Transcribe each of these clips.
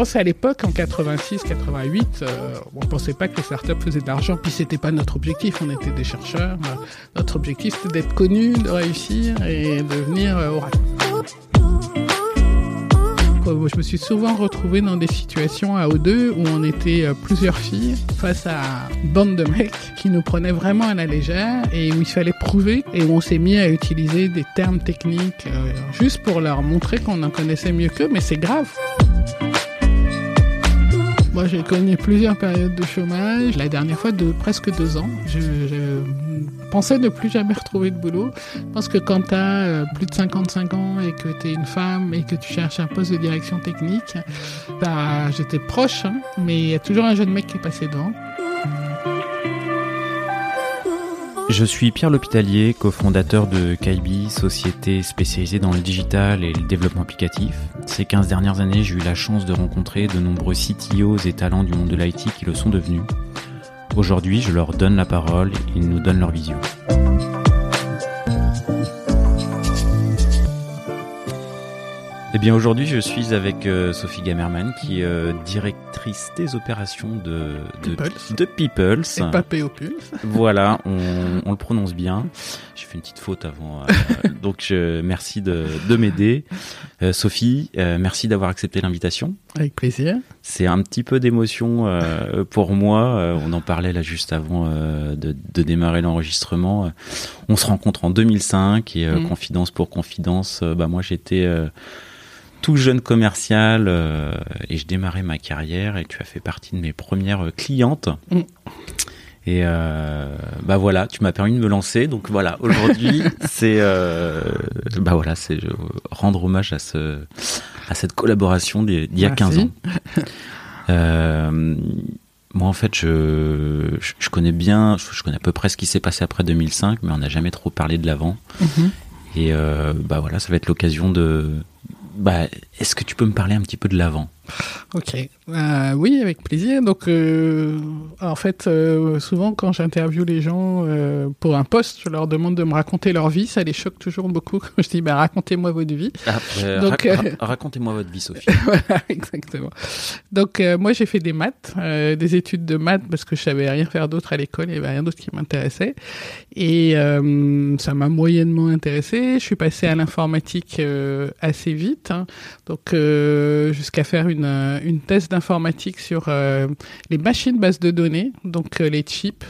pense à l'époque, en 86, 88, euh, on pensait pas que les startups faisaient de l'argent, puis c'était pas notre objectif. On était des chercheurs. Notre objectif, c'était d'être connus, de réussir et de venir euh, je me suis souvent retrouvé dans des situations à O2 où on était euh, plusieurs filles face à une bande de mecs qui nous prenaient vraiment à la légère et où il fallait prouver et où on s'est mis à utiliser des termes techniques euh, juste pour leur montrer qu'on en connaissait mieux qu'eux, mais c'est grave. Moi, j'ai connu plusieurs périodes de chômage. La dernière fois, de presque deux ans. Je, pensais ne plus jamais retrouver de boulot. Je pense que quand tu as euh, plus de 55 ans et que tu es une femme et que tu cherches un poste de direction technique, bah, j'étais proche, hein, mais il y a toujours un jeune mec qui est passé devant. Je suis Pierre L'Hôpitalier, cofondateur de Kaibi, société spécialisée dans le digital et le développement applicatif. Ces 15 dernières années, j'ai eu la chance de rencontrer de nombreux CTOs et talents du monde de l'IT qui le sont devenus. Aujourd'hui, je leur donne la parole, ils nous donnent leur vision. Eh bien aujourd'hui je suis avec euh, Sophie Gamerman qui est euh, directrice des opérations de, de Peoples. De Peoples. Et pas Peoples. Voilà, on, on, le prononce bien. J'ai fait une petite faute avant. Euh, donc je, merci de, de m'aider. Sophie, merci d'avoir accepté l'invitation. Avec plaisir. C'est un petit peu d'émotion pour moi. on en parlait là juste avant de, de, démarrer l'enregistrement. on se rencontre en 2005 et mm. confidence pour confidence, bah moi j'étais tout jeune commercial euh, et je démarrais ma carrière et tu as fait partie de mes premières clientes. Mm. Et euh, bah voilà, tu m'as permis de me lancer. Donc voilà, aujourd'hui, c'est euh, bah voilà, c'est rendre hommage à ce à cette collaboration d'il y a 15 ans. moi, en fait, je, je, connais bien, je, connais à peu près ce qui s'est passé après 2005, mais on n'a jamais trop parlé de l'avant. Mm-hmm. Et bah voilà, ça va être l'occasion de bah, est-ce que tu peux me parler un petit peu de l'avant? Ok, euh, oui, avec plaisir. Donc, euh, en fait, euh, souvent quand j'interviewe les gens pour un poste, je leur demande de me raconter leur vie. Ça les choque toujours beaucoup quand je dis bah, racontez-moi votre vie. Ah, Donc, racontez-moi votre vie, Sophie. voilà, exactement. Donc, moi, j'ai fait des maths, des études de maths parce que je savais rien faire d'autre à l'école. Il y avait rien d'autre qui m'intéressait. Et ça m'a moyennement intéressé. Je suis passé à l'informatique assez vite. Hein. Donc, jusqu'à faire une euh, une, thèse d'informatique sur euh, les machines bases de données, donc euh, les chips,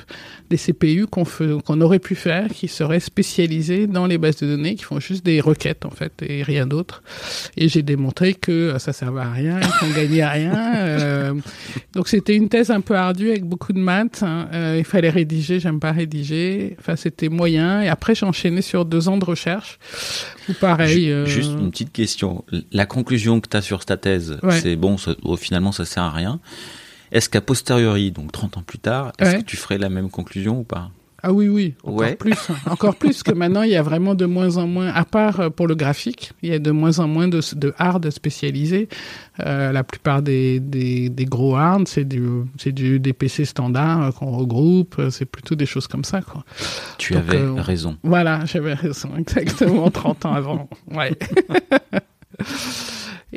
des CPU qu'on aurait pu faire, qui seraient spécialisés dans les bases de données, qui font juste des requêtes en fait et rien d'autre. Et j'ai démontré que ça servait à rien, qu'on gagnait à rien. donc c'était une thèse un peu ardue avec beaucoup de maths. Hein. il fallait rédiger, j'aime pas rédiger. Enfin c'était moyen. Et après j'ai enchaîné sur deux ans de recherche. Ou pareil. Juste une petite question. La conclusion que tu as sur ta thèse, c'est bon, finalement, ça sert à rien. Est-ce qu'à posteriori, donc 30 ans plus tard, est-ce que tu ferais la même conclusion ou pas? Ah oui, oui, encore plus. Encore plus que maintenant, il y a vraiment de moins en moins, à part euh, pour le graphique, il y a de moins en moins de, de hard spécialisés. Euh, la plupart des, des, des gros hard, c'est du, du, des PC standards euh, qu'on regroupe, c'est plutôt des choses comme ça. Quoi. Tu avais raison. Voilà, j'avais raison, exactement, 30 ans avant. Ouais.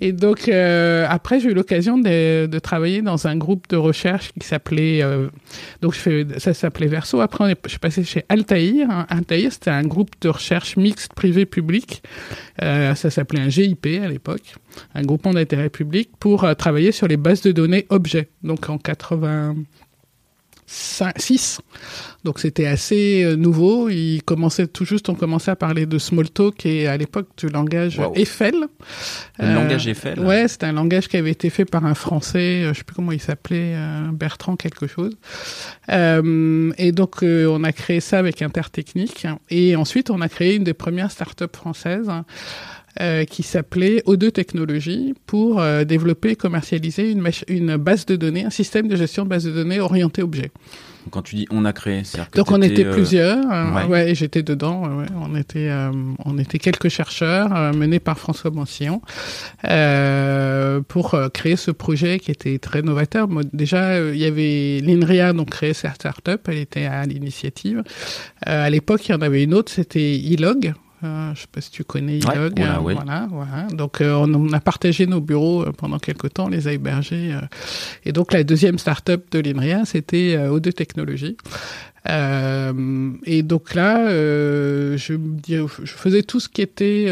Et donc euh, après j'ai eu l'occasion de, travailler dans un groupe de recherche qui s'appelait euh, donc ça s'appelait Verso. Après je suis passé chez Altaïr. Hein. Altaïr c'était un groupe de recherche mixte privé-public. Euh, ça s'appelait un GIP à l'époque, un groupement d'intérêt public pour travailler sur les bases de données objets. Donc en 80 6. Donc c'était assez euh, nouveau. Il commençait tout juste, on commençait à parler de Smalltalk et à l'époque du langage Eiffel. Le euh, langage Eiffel. Ouais, c'était un langage qui avait été fait par un Français, euh, je sais plus comment il s'appelait, Bertrand quelque chose. et donc on a créé ça avec Intertechnique. Et ensuite on a créé une des premières startups françaises euh, qui s'appelait O2 Technologies pour euh, développer et commercialiser une, une base de données, un système de gestion de base de données orienté objet. Quand tu dis on a créé, c'est donc on était euh, plusieurs, ouais, ouais j'étais dedans. Ouais, on était, on était quelques chercheurs menés par François Bancillon pour créer ce projet qui était très novateur. déjà, il y avait l'INRIA donc créé cette startup, elle était à l'initiative. à l'époque, il y en avait une autre, c'était Ilog, euh, je ne sais pas si tu connais Ilog. Euh, voilà, voilà. Donc, euh, on, a partagé nos bureaux pendant quelques temps, on les a hébergés. et donc, la deuxième start-up de l'INRIA, c'était O2 Technologies. et donc là, je, je faisais tout ce qui était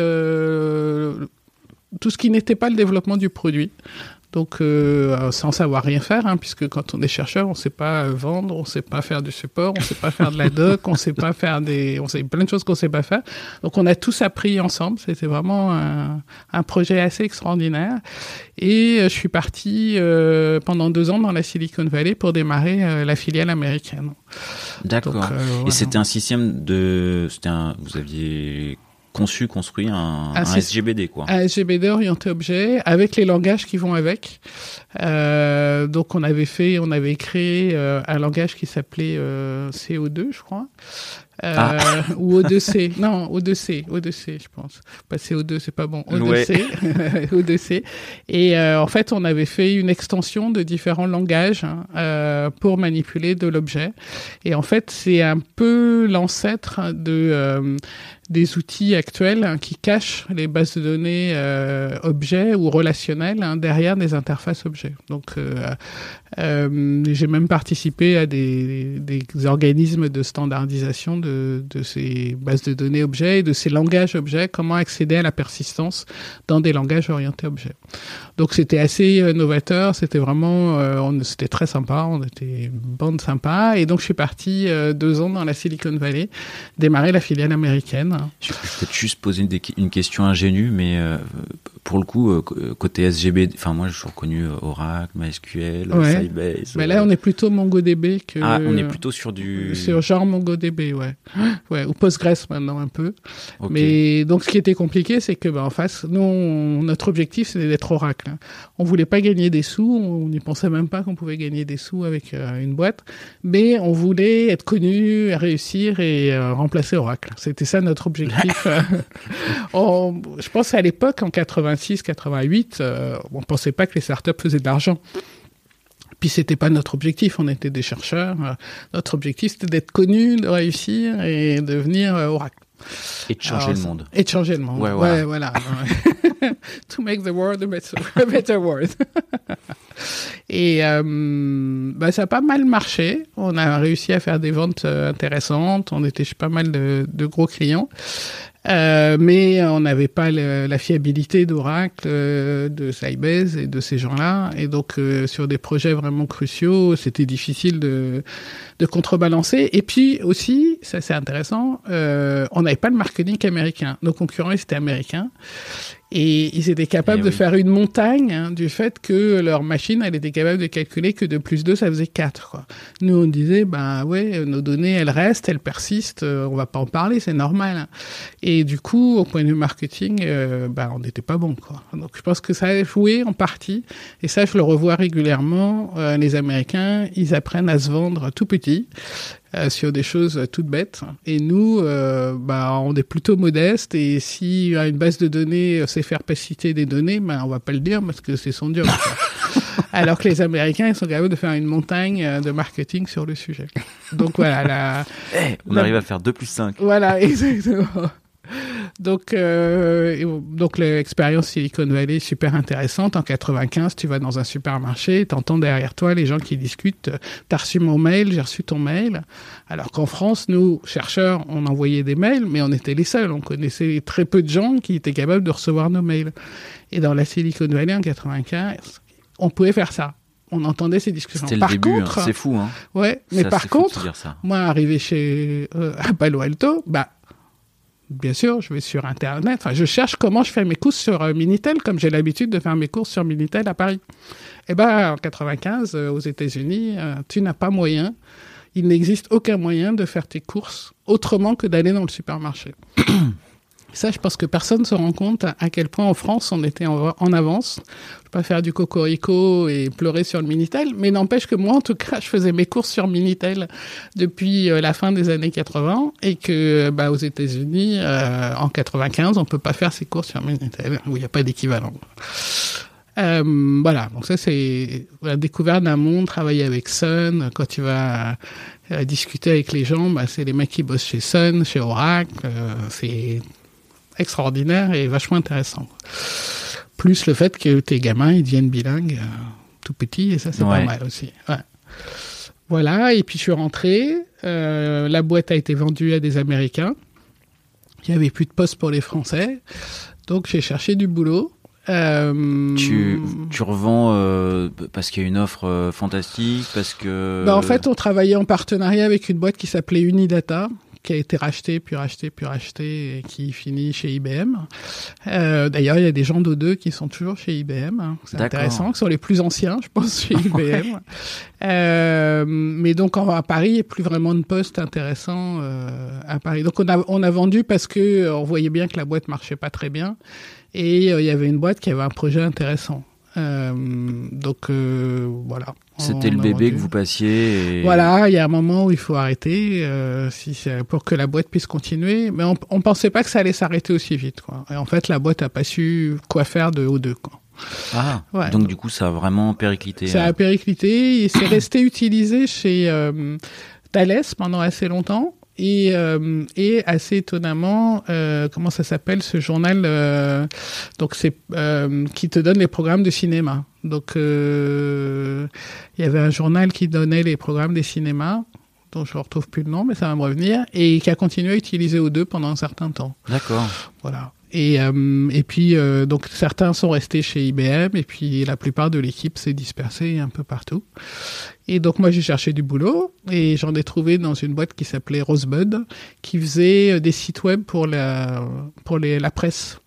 tout ce qui n'était pas le développement du produit. Donc, euh, sans savoir rien faire, hein, puisque quand on est chercheur, on ne sait pas vendre, on ne sait pas faire du support, on ne sait pas faire de la doc, on ne sait pas faire des, on sait plein de choses qu'on ne sait pas faire. Donc, on a tous appris ensemble. C'était vraiment un, un, projet assez extraordinaire. Et euh, je suis parti euh, pendant deux ans dans la Silicon Valley pour démarrer euh, la filiale américaine. D'accord. Et c'était un système de, c'était un, vous aviez conçu, construit un, un, SGBD quoi. Un SGBD orienté objet avec les langages qui vont avec. Euh, donc on avait fait, on avait créé euh, un langage qui s'appelait euh, CO2, je crois. Euh, ah. ou O2C. non, O2C, O2C, je pense. Pas CO2, c'est pas bon. O2C, O2C. Et euh, en fait, on avait fait une extension de différents langages hein, euh, pour manipuler de l'objet. Et en fait, c'est un peu l'ancêtre de des outils actuels hein, qui cachent les bases de données euh, objets ou relationnelles hein, derrière des interfaces objets. Donc, euh, euh, j'ai même participé à des, des, organismes de standardisation de, de, ces bases de données objets et de ces langages objets, comment accéder à la persistance dans des langages orientés objets. Donc c'était assez novateur, c'était vraiment, euh, c'était très sympa, on était bande sympa. Et donc je suis parti euh, deux ans dans la Silicon Valley, démarrer la filiale américaine. Je vais peut-être juste poser une, question ingénue, mais euh, pour le coup, euh, euh, côté SGB, enfin moi j'ai reconnu euh, Oracle, MySQL, Sybase. Mais là on est plutôt MongoDB que. Ah, on est plutôt sur du. Sur genre MongoDB, ouais, ouais, ou Postgres maintenant un peu. Mais donc ce qui était compliqué, c'est que bah, en face, nous, notre objectif c'était d'être Oracle. Hein. On voulait pas gagner des sous, on n'y pensait même pas qu'on pouvait gagner des sous avec une boîte, mais on voulait être connu, réussir et remplacer Oracle. C'était ça notre objectif. je pense à l'époque en 80 86, 88, euh, on pensait pas que les startups faisaient de l'argent. Puis c'était pas notre objectif, on était des chercheurs. Euh, notre objectif c'était d'être connus, de réussir et de devenir euh, Oracle. Et de changer le monde. Et de changer le monde. Ouais, voilà. to make the world a better, world. et bah, ça a pas mal marché. On a réussi à faire des ventes intéressantes. On était chez pas mal de, de gros clients. Euh, mais on n'avait pas la fiabilité d'Oracle, euh, de Sybase et de ces gens-là. Et donc, euh, sur des projets vraiment cruciaux, c'était difficile de, de contrebalancer. Et puis aussi, ça c'est intéressant, on n'avait pas le marketing américain. Nos concurrents, étaient américains. Et ils étaient capables eh de faire une montagne hein, du fait que leur machine, elle était capable de calculer que de plus 2, ça faisait 4. Quoi. Nous, on disait, bah ouais, nos données, elles restent, elles persistent, euh, on va pas en parler, c'est normal. Hein. Et du coup, au point de vue marketing, euh, bah, on n'était pas bon. Quoi. Donc je pense que ça a joué en partie. Et ça, je le revois régulièrement. Euh, les Américains, ils apprennent à se vendre tout petit. Euh, sur des choses toutes bêtes. Et nous, euh, bah, on est plutôt modeste. Et si une base de données sait faire passer des données, bah, on va pas le dire parce que c'est son job. Alors que les Américains, ils sont capables de faire une montagne euh, de marketing sur le sujet. Donc voilà. La, eh, on arrive à faire 2 plus 5. Voilà, exactement. Donc, euh, donc l'expérience Silicon Valley est super intéressante. En 95, tu vas dans un supermarché, tu entends derrière toi les gens qui discutent. T'as reçu mon mail, j'ai reçu ton mail. Alors qu'en France, nous, chercheurs, on envoyait des mails, mais on était les seuls. On connaissait très peu de gens qui étaient capables de recevoir nos mails. Et dans la Silicon Valley en 95, on pouvait faire ça on entendait ces discussions. C'était le début, hein. c'est fou. Hein. Ouais, mais par contre, moi, arrivé chez euh, à Palo Alto, bah bien sûr, je vais sur Internet. Je cherche comment je fais mes courses sur euh, Minitel, comme j'ai l'habitude de faire mes courses sur Minitel à Paris. Eh ben, en 95, euh, aux États-Unis, euh, tu n'as pas moyen. Il n'existe aucun moyen de faire tes courses autrement que d'aller dans le supermarché. Ça, je pense que personne ne se rend compte à quel point en France on était en, avance. Je peux pas faire du cocorico et pleurer sur le Minitel, mais n'empêche que moi, en tout cas, je faisais mes courses sur Minitel depuis euh, la fin des années 80 et que bah, aux États-Unis, euh, en 95, on peut pas faire ses courses sur Minitel où il n'y a pas d'équivalent. Euh, voilà, donc ça c'est la découverte d'un monde, travailler avec Sun. Quand tu vas discuter avec les gens, bah, c'est les mecs qui bossent chez Sun, chez Oracle. C'est extraordinaire et vachement intéressant. Plus le fait que tes gamins ils deviennent bilingues tout petits et ça c'est pas mal aussi. Voilà, et puis je suis rentré. la boîte a été vendue à des Américains. Il n'y avait plus de poste pour les Français. Donc j'ai cherché du boulot. Euh, tu, tu revends euh, parce qu'il y a une offre euh, fantastique, parce que... Bah en fait, on travaillait en partenariat avec une boîte qui s'appelait Unidata, qui a été rachetée, puis rachetée, puis rachetée, et qui finit chez IBM. Euh, D'ailleurs, il y a des gens d'O2 qui sont toujours chez IBM. Hein. C'est intéressant, qui sont les plus anciens, je pense, chez IBM. euh, mais donc, à Paris, il n'y a plus vraiment de poste intéressant à Paris. Donc, on a, on a vendu parce que on voyait bien que la boîte marchait pas très bien et euh, il y avait une boîte qui avait un projet intéressant. Euh, donc euh, voilà. C'était le bébé que vous passiez. Et... Voilà, il y a un moment où il faut arrêter euh, si pour que la boîte puisse continuer. Mais on, on pensait pas que ça allait s'arrêter aussi vite. Quoi. Et en fait, la boîte a pas su quoi faire de haut deux. Quoi. Ah, ouais, donc, du coup, ça a vraiment périclité. Ça a périclité et c'est resté utilisé chez euh, Thales pendant assez longtemps. Et, euh, et assez étonnamment, euh, comment ça s'appelle ce journal euh, Donc c'est qui te donne les programmes de cinéma. Donc il y avait un journal qui donnait les programmes des cinémas dont je ne retrouve plus le nom, mais ça va me revenir, et qui a continué à utiliser O2 pendant un certain temps. D'accord. Voilà. Et, euh, et puis, euh, donc, certains sont restés chez IBM, et puis la plupart de l'équipe s'est dispersée un peu partout. Et donc, moi, j'ai cherché du boulot, et j'en ai trouvé dans une boîte qui s'appelait Rosebud, qui faisait euh, des sites web pour la, pour les, la presse.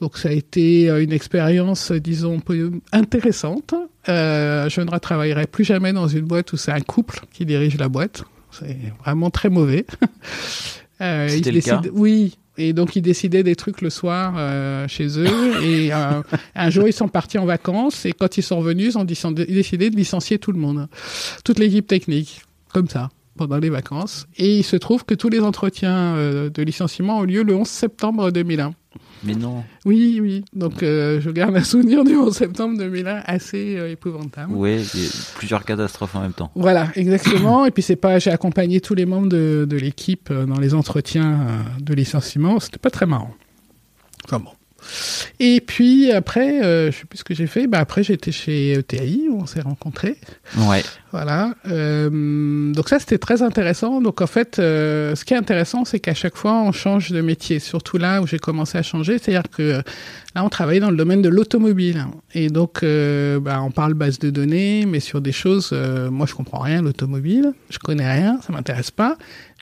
Donc, ça a été une expérience, disons, intéressante. Euh, je ne retravaillerai plus jamais dans une boîte où c'est un couple qui dirige la boîte. C'est vraiment très mauvais. euh, C'était le cas? Oui, et donc ils décidaient des trucs le soir euh, chez eux. Et euh, un jour ils sont partis en vacances et quand ils sont revenus, ils ont décidé de licencier tout le monde, toute l'équipe technique, comme ça pendant les vacances. Et il se trouve que tous les entretiens euh, de licenciement ont lieu le 11 septembre 2001. Mais non. Oui, oui. Donc, euh, je garde un souvenir du 11 septembre 2001 assez euh, épouvantable. Oui, plusieurs catastrophes en même temps. Voilà, exactement. Et puis, c'est pas, j'ai accompagné tous les membres de, de l'équipe euh, dans les entretiens euh, de licenciement. C'était pas très marrant. Enfin bon. Et puis après, euh, je sais plus ce que j'ai fait. Bah après, j'étais chez ETI où on s'est rencontrés. Ouais. Voilà. Euh, donc ça, c'était très intéressant. Donc en fait, euh, ce qui est intéressant, c'est qu'à chaque fois, on change de métier. Surtout là où j'ai commencé à changer, c'est-à-dire que là, on travaillait dans le domaine de l'automobile. Et donc, euh, bah, on parle base de données, mais sur des choses, euh, moi, je comprends rien l'automobile. Je connais rien, ça m'intéresse pas.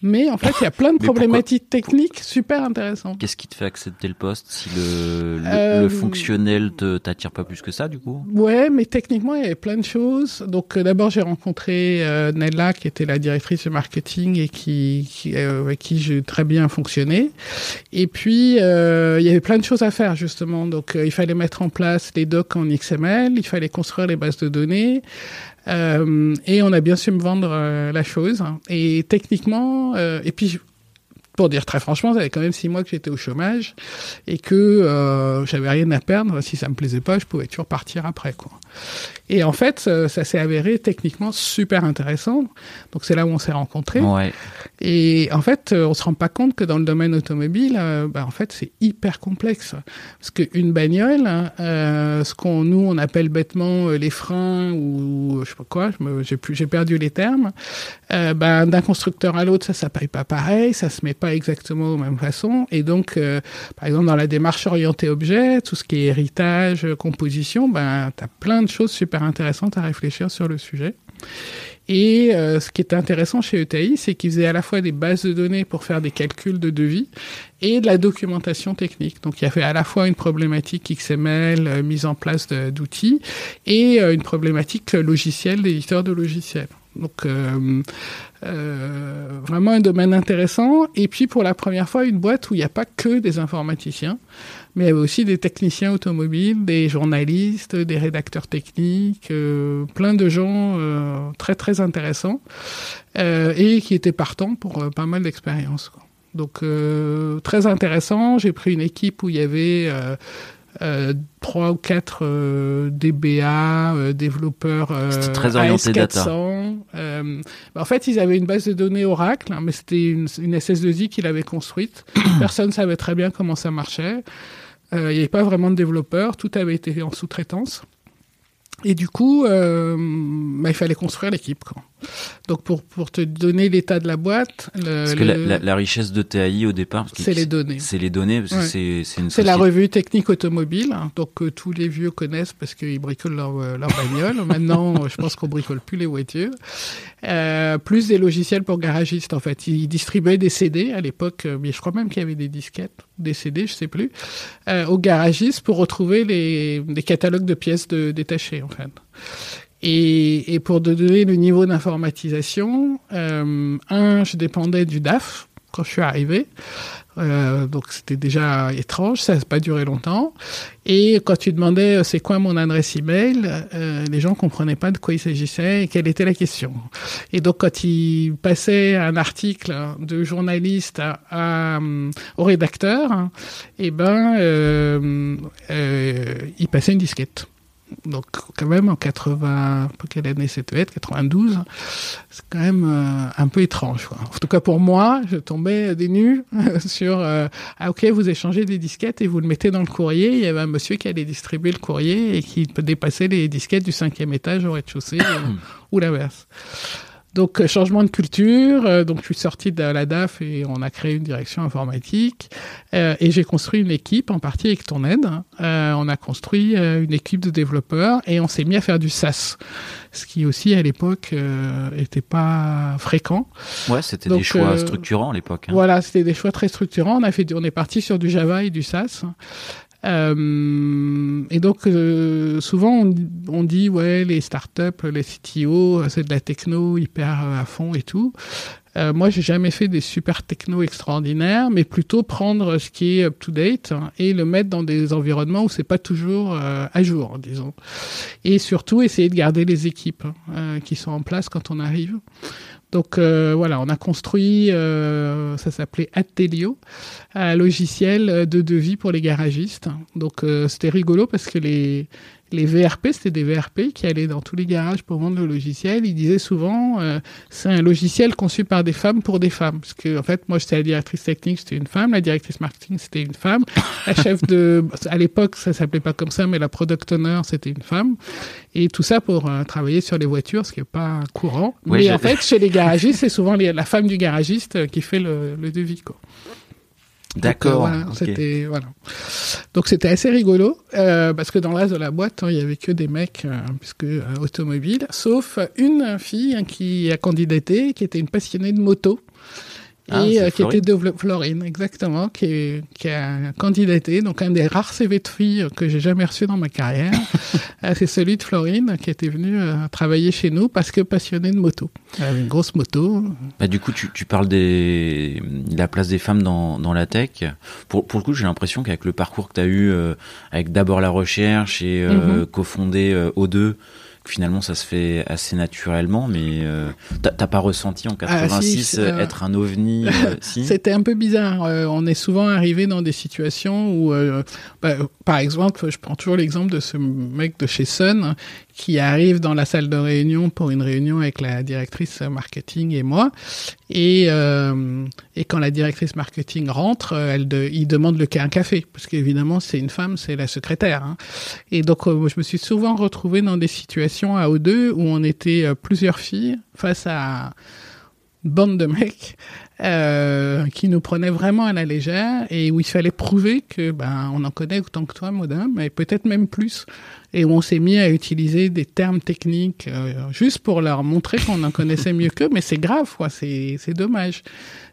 Mais en fait, il y a plein de problématiques techniques super intéressantes. Qu'est-ce qui te fait accepter le poste si le, le, euh, le fonctionnel te t'attire pas plus que ça, du coup? Ouais, mais techniquement, il y avait plein de choses. Donc, euh, d'abord, j'ai rencontré euh, Nella, qui était la directrice de marketing et qui, qui euh, avec qui j'ai très bien fonctionné. Et puis, euh, il y avait plein de choses à faire, justement. Donc, il fallait mettre en place les docs en XML, il fallait construire les bases de données. Euh, et on a bien su me vendre euh, la chose. Et techniquement, euh, et puis pour dire très franchement, ça avait quand même six mois que j'étais au chômage et que euh, j'avais rien à perdre. Si ça me plaisait pas, je pouvais toujours partir après, quoi. Et en fait, ça s'est avéré techniquement super intéressant. Donc c'est là où on s'est rencontrés. Ouais. Et en fait, on se rend pas compte que dans le domaine automobile, euh, bah, en fait, c'est hyper complexe. Parce qu'une bagnole, euh, ce qu'on nous on appelle bêtement les freins ou je sais pas quoi, j'ai perdu les termes. Euh, bah, d'un constructeur à l'autre, ça ça paye pas pareil, ça se met pas exactement de la même façon. Et donc, euh, par exemple, dans la démarche orientée objet, tout ce qui est héritage, composition, ben, tu as plein de choses super intéressantes à réfléchir sur le sujet. Et euh, ce qui est intéressant chez ETI, c'est qu'ils faisaient à la fois des bases de données pour faire des calculs de devis et de la documentation technique. Donc il y avait à la fois une problématique XML, euh, mise en place d'outils, et une problématique logicielle d'éditeur de logiciels. Donc euh, euh, vraiment un domaine intéressant. Et puis pour la première fois, une boîte où il n'y a pas que des informaticiens, mais il y avait aussi des techniciens automobiles, des journalistes, des rédacteurs techniques, euh, plein de gens très très intéressants et qui étaient partants pour pas mal d'expériences. Donc très intéressant. J'ai pris une équipe où il y avait euh, trois ou quatre euh, DBA, euh, développeurs euh, très orienté AS400. Data. Bah, en fait, ils avaient une base de données Oracle, hein, mais c'était une, une SS2I qu'ils avaient construite. Personne savait très bien comment ça marchait. Il n'y avait pas vraiment de développeurs, tout avait été en sous-traitance. Et du coup, euh, bah, il fallait construire l'équipe. Donc pour, pour te donner l'état de la boîte... Le, parce que le... la, la, richesse de TAI au départ... C'est les données. C'est les données, parce ouais. que c'est une C'est la revue technique automobile, hein, donc euh, tous les vieux connaissent parce qu'ils bricolent leur, euh, leur bagnole. Maintenant, je pense qu'on bricole plus les voitures. Euh, plus des logiciels pour garagistes, en fait. Ils distribuaient des CD à l'époque, mais je crois même qu'il y avait des disquettes, des CD, je sais plus, euh, aux garagistes pour retrouver les, les catalogues de pièces de, détachées, en fait. Et, et, pour donner le niveau d'informatisation, euh, un, je dépendais du DAF quand je suis arrivé. Euh, donc c'était déjà étrange, ça n'a pas duré longtemps. Et quand tu demandais c'est quoi mon adresse email, euh, les gens comprenaient pas de quoi il s'agissait et quelle était la question. Et donc quand ils passaient un article de journaliste au rédacteur, et eh ben euh, euh, il passait une disquette donc quand même en 80, quelle année c'était 92, c'est quand même euh, un peu étrange. Quoi. En tout cas pour moi, je tombais des nus sur euh, ah ok vous échangez des disquettes et vous le mettez dans le courrier. Il y avait un monsieur qui allait distribuer le courrier et qui dépassait les disquettes du cinquième étage au rez-de-chaussée ou l'inverse. Donc euh, changement de culture, euh, donc je suis sorti de la DAF et on a créé une direction informatique euh, et j'ai construit une équipe en partie avec ton aide. Euh, on a construit une équipe de développeurs et on s'est mis à faire du SaaS, ce qui aussi à l'époque était pas fréquent. Ouais, c'était des choix structurants à l'époque. Hein. Voilà, c'était des choix très structurants. On a fait, on est parti sur du Java et du SaaS. Euh, et donc euh, souvent on, on, dit ouais les startups, les CTO, c'est de la techno hyper à fond et tout. Euh, moi, j'ai jamais fait des super techno extraordinaires, mais plutôt prendre ce qui est up to date et le mettre dans des environnements où c'est pas toujours euh, à jour, disons. Et surtout essayer de garder les équipes euh, qui sont en place quand on arrive. Donc euh, voilà, on a construit, euh, ça s'appelait Atelio, un logiciel de devis pour les garagistes. Donc euh, c'était rigolo parce que les, les VRP, c'était des VRP qui allaient dans tous les garages pour vendre le logiciel. Ils disaient souvent, euh, c'est un logiciel conçu par des femmes pour des femmes. Parce que, en fait, moi, j'étais la directrice technique, c'était une femme. La directrice marketing, c'était une femme. La chef de, à l'époque, ça s'appelait pas comme ça, mais la product owner, c'était une femme. Et tout ça pour euh, travailler sur les voitures, ce qui est pas courant. Oui, mais en fait, chez les garagistes, c'est souvent les, la femme du garagiste qui fait le, le devis, quoi. D'accord. Donc, euh, voilà, okay. c'était voilà. Donc c'était assez rigolo euh, parce que dans reste de la boîte, hein, il y avait que des mecs euh, puisque euh, automobiles, sauf une fille hein, qui a candidaté, qui était une passionnée de moto. Ah, et euh, qui était de Florine, exactement, qui, est, qui a candidaté. Donc, un des rares CV de filles que j'ai jamais reçu dans ma carrière, c'est celui de Florine, qui était venue euh, travailler chez nous parce que passionnée de moto. Elle avait une grosse moto. Bah, du coup, tu, tu parles des de la place des femmes dans, dans la tech. Pour, pour le coup, j'ai l'impression qu'avec le parcours que tu as eu, euh, avec d'abord la recherche et mm -hmm. cofondé O2, finalement ça se fait assez naturellement, mais euh, t'as pas ressenti en 86 ah, si, être un ovni euh, si? C'était un peu bizarre. Euh, on est souvent arrivé dans des situations où, bah, par exemple, je prends toujours l'exemple de ce mec de chez Sun qui arrive dans la salle de réunion pour une réunion avec la directrice marketing et moi. Et, euh, et quand la directrice marketing rentre, elle de, il demande le un café, parce qu'évidemment c'est une femme, c'est la secrétaire. Hein. Et donc euh, je me suis souvent retrouvé dans des situations à O2 où on était euh, plusieurs filles face à une bande de mecs euh, qui nous prenaient vraiment à la légère et où il fallait prouver que ben on en connaît autant que toi, Modin, mais peut-être même plus et où on s'est mis à utiliser des termes techniques euh, juste pour leur montrer qu'on en connaissait mieux qu'eux, mais c'est grave, quoi, c'est, c'est dommage.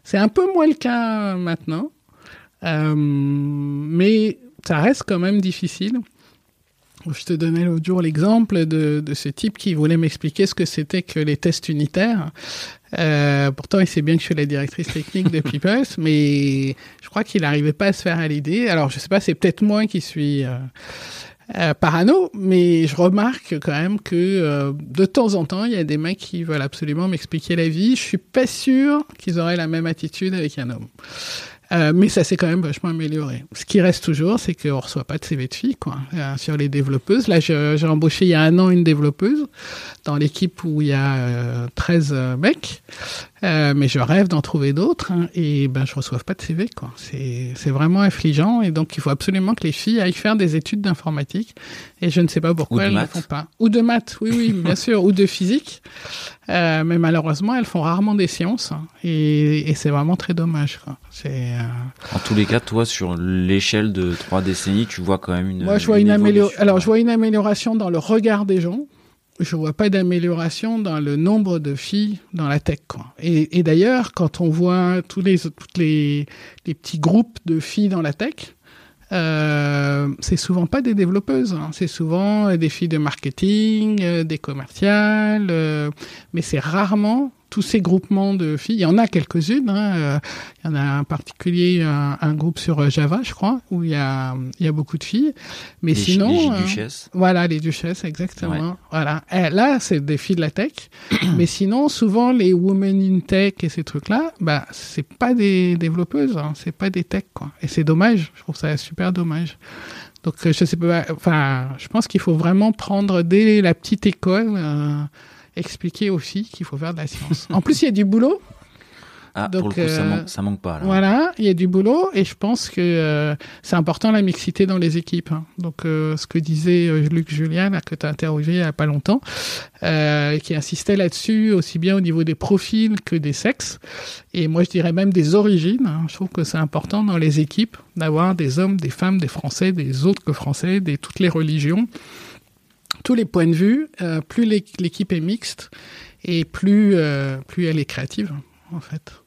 C'est un peu moins le cas maintenant, euh, mais ça reste quand même difficile. Je te donnais l'autre jour l'exemple de, de ce type qui voulait m'expliquer ce que c'était que les tests unitaires. Euh, pourtant, il sait bien que je suis la directrice technique de Peoples, mais je crois qu'il n'arrivait pas à se faire à l'idée. Alors, je sais pas, c'est peut-être moi qui suis euh, euh, parano, mais je remarque quand même que euh, de temps en temps, il y a des mecs qui veulent absolument m'expliquer la vie. Je suis pas sûr qu'ils auraient la même attitude avec un homme. Euh, mais ça s'est quand même vachement amélioré. Ce qui reste toujours, c'est qu'on reçoit pas de CV de filles, quoi, euh, sur les développeuses. Là, j'ai embauché il y a un an une développeuse dans l'équipe où il y a euh, 13 mecs. Euh, mais je rêve d'en trouver d'autres hein, et ben je reçois pas de CV quoi. C'est vraiment affligeant et donc il faut absolument que les filles aillent faire des études d'informatique et je ne sais pas pourquoi elles ne font pas. Ou de maths, oui oui bien sûr, ou de physique. Mais malheureusement elles font rarement des sciences hein, et, et c'est vraiment très dommage. C'est. En tous les cas, toi sur l'échelle de trois décennies, tu vois quand même une. Moi je vois une, une amélioration. Alors je vois une amélioration dans le regard des gens je vois pas d'amélioration dans le nombre de filles dans la tech. Quoi. Et, et d'ailleurs, quand on voit tous les, toutes les, les petits groupes de filles dans la tech, euh, c'est souvent pas des développeuses, hein. c'est souvent des filles de marketing, euh, des commerciales, euh, mais c'est rarement tous ces groupements de filles. Il y en a quelques-unes. Hein. Euh, il y en a en particulier un, un, groupe sur Java, je crois, où il y a, il y a beaucoup de filles. Mais les, sinon, les duchesses. Euh, voilà, les duchesses, exactement. Ouais. Voilà. Et là, c'est des filles de la tech. mais sinon, souvent les women in tech et ces trucs-là, bah, c'est pas des développeuses, hein. c'est pas des tech, quoi. Et c'est dommage. Je trouve ça super dommage. Donc, je sais pas. Enfin, je pense qu'il faut vraiment prendre dès la petite école. Euh, expliquer aux filles qu'il faut faire de la science. en plus, il y a du boulot. Ah, Donc, pour le coup, euh, ça, manque, ça manque pas. Là. Voilà, il y a du boulot et je pense que euh, c'est important la mixité dans les équipes. Hein. Donc, euh, ce que disait euh, Luc Julien, là, que tu as interrogé il n'y a pas longtemps, euh, qui insistait là-dessus aussi bien au niveau des profils que des sexes. Et moi, je dirais même des origines. Hein. Je trouve que c'est important dans les équipes d'avoir des hommes, des femmes, des Français, des autres que Français, des toutes les religions tous les points de vue, euh, plus l'équipe est mixte et plus, euh, plus elle est créative, en fait.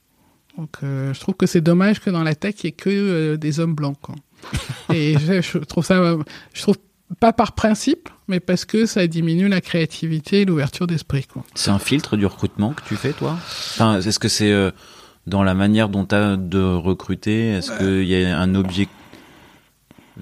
Donc, euh, je trouve que c'est dommage que dans la tech, il n'y ait que euh, des hommes blancs. Quoi. et je, je, trouve ça, je trouve pas par principe, mais parce que ça diminue la créativité et l'ouverture d'esprit. C'est un filtre du recrutement que tu fais, toi? Enfin, Est-ce que c'est euh, dans la manière dont tu as de recruter? Est-ce qu'il y a un objectif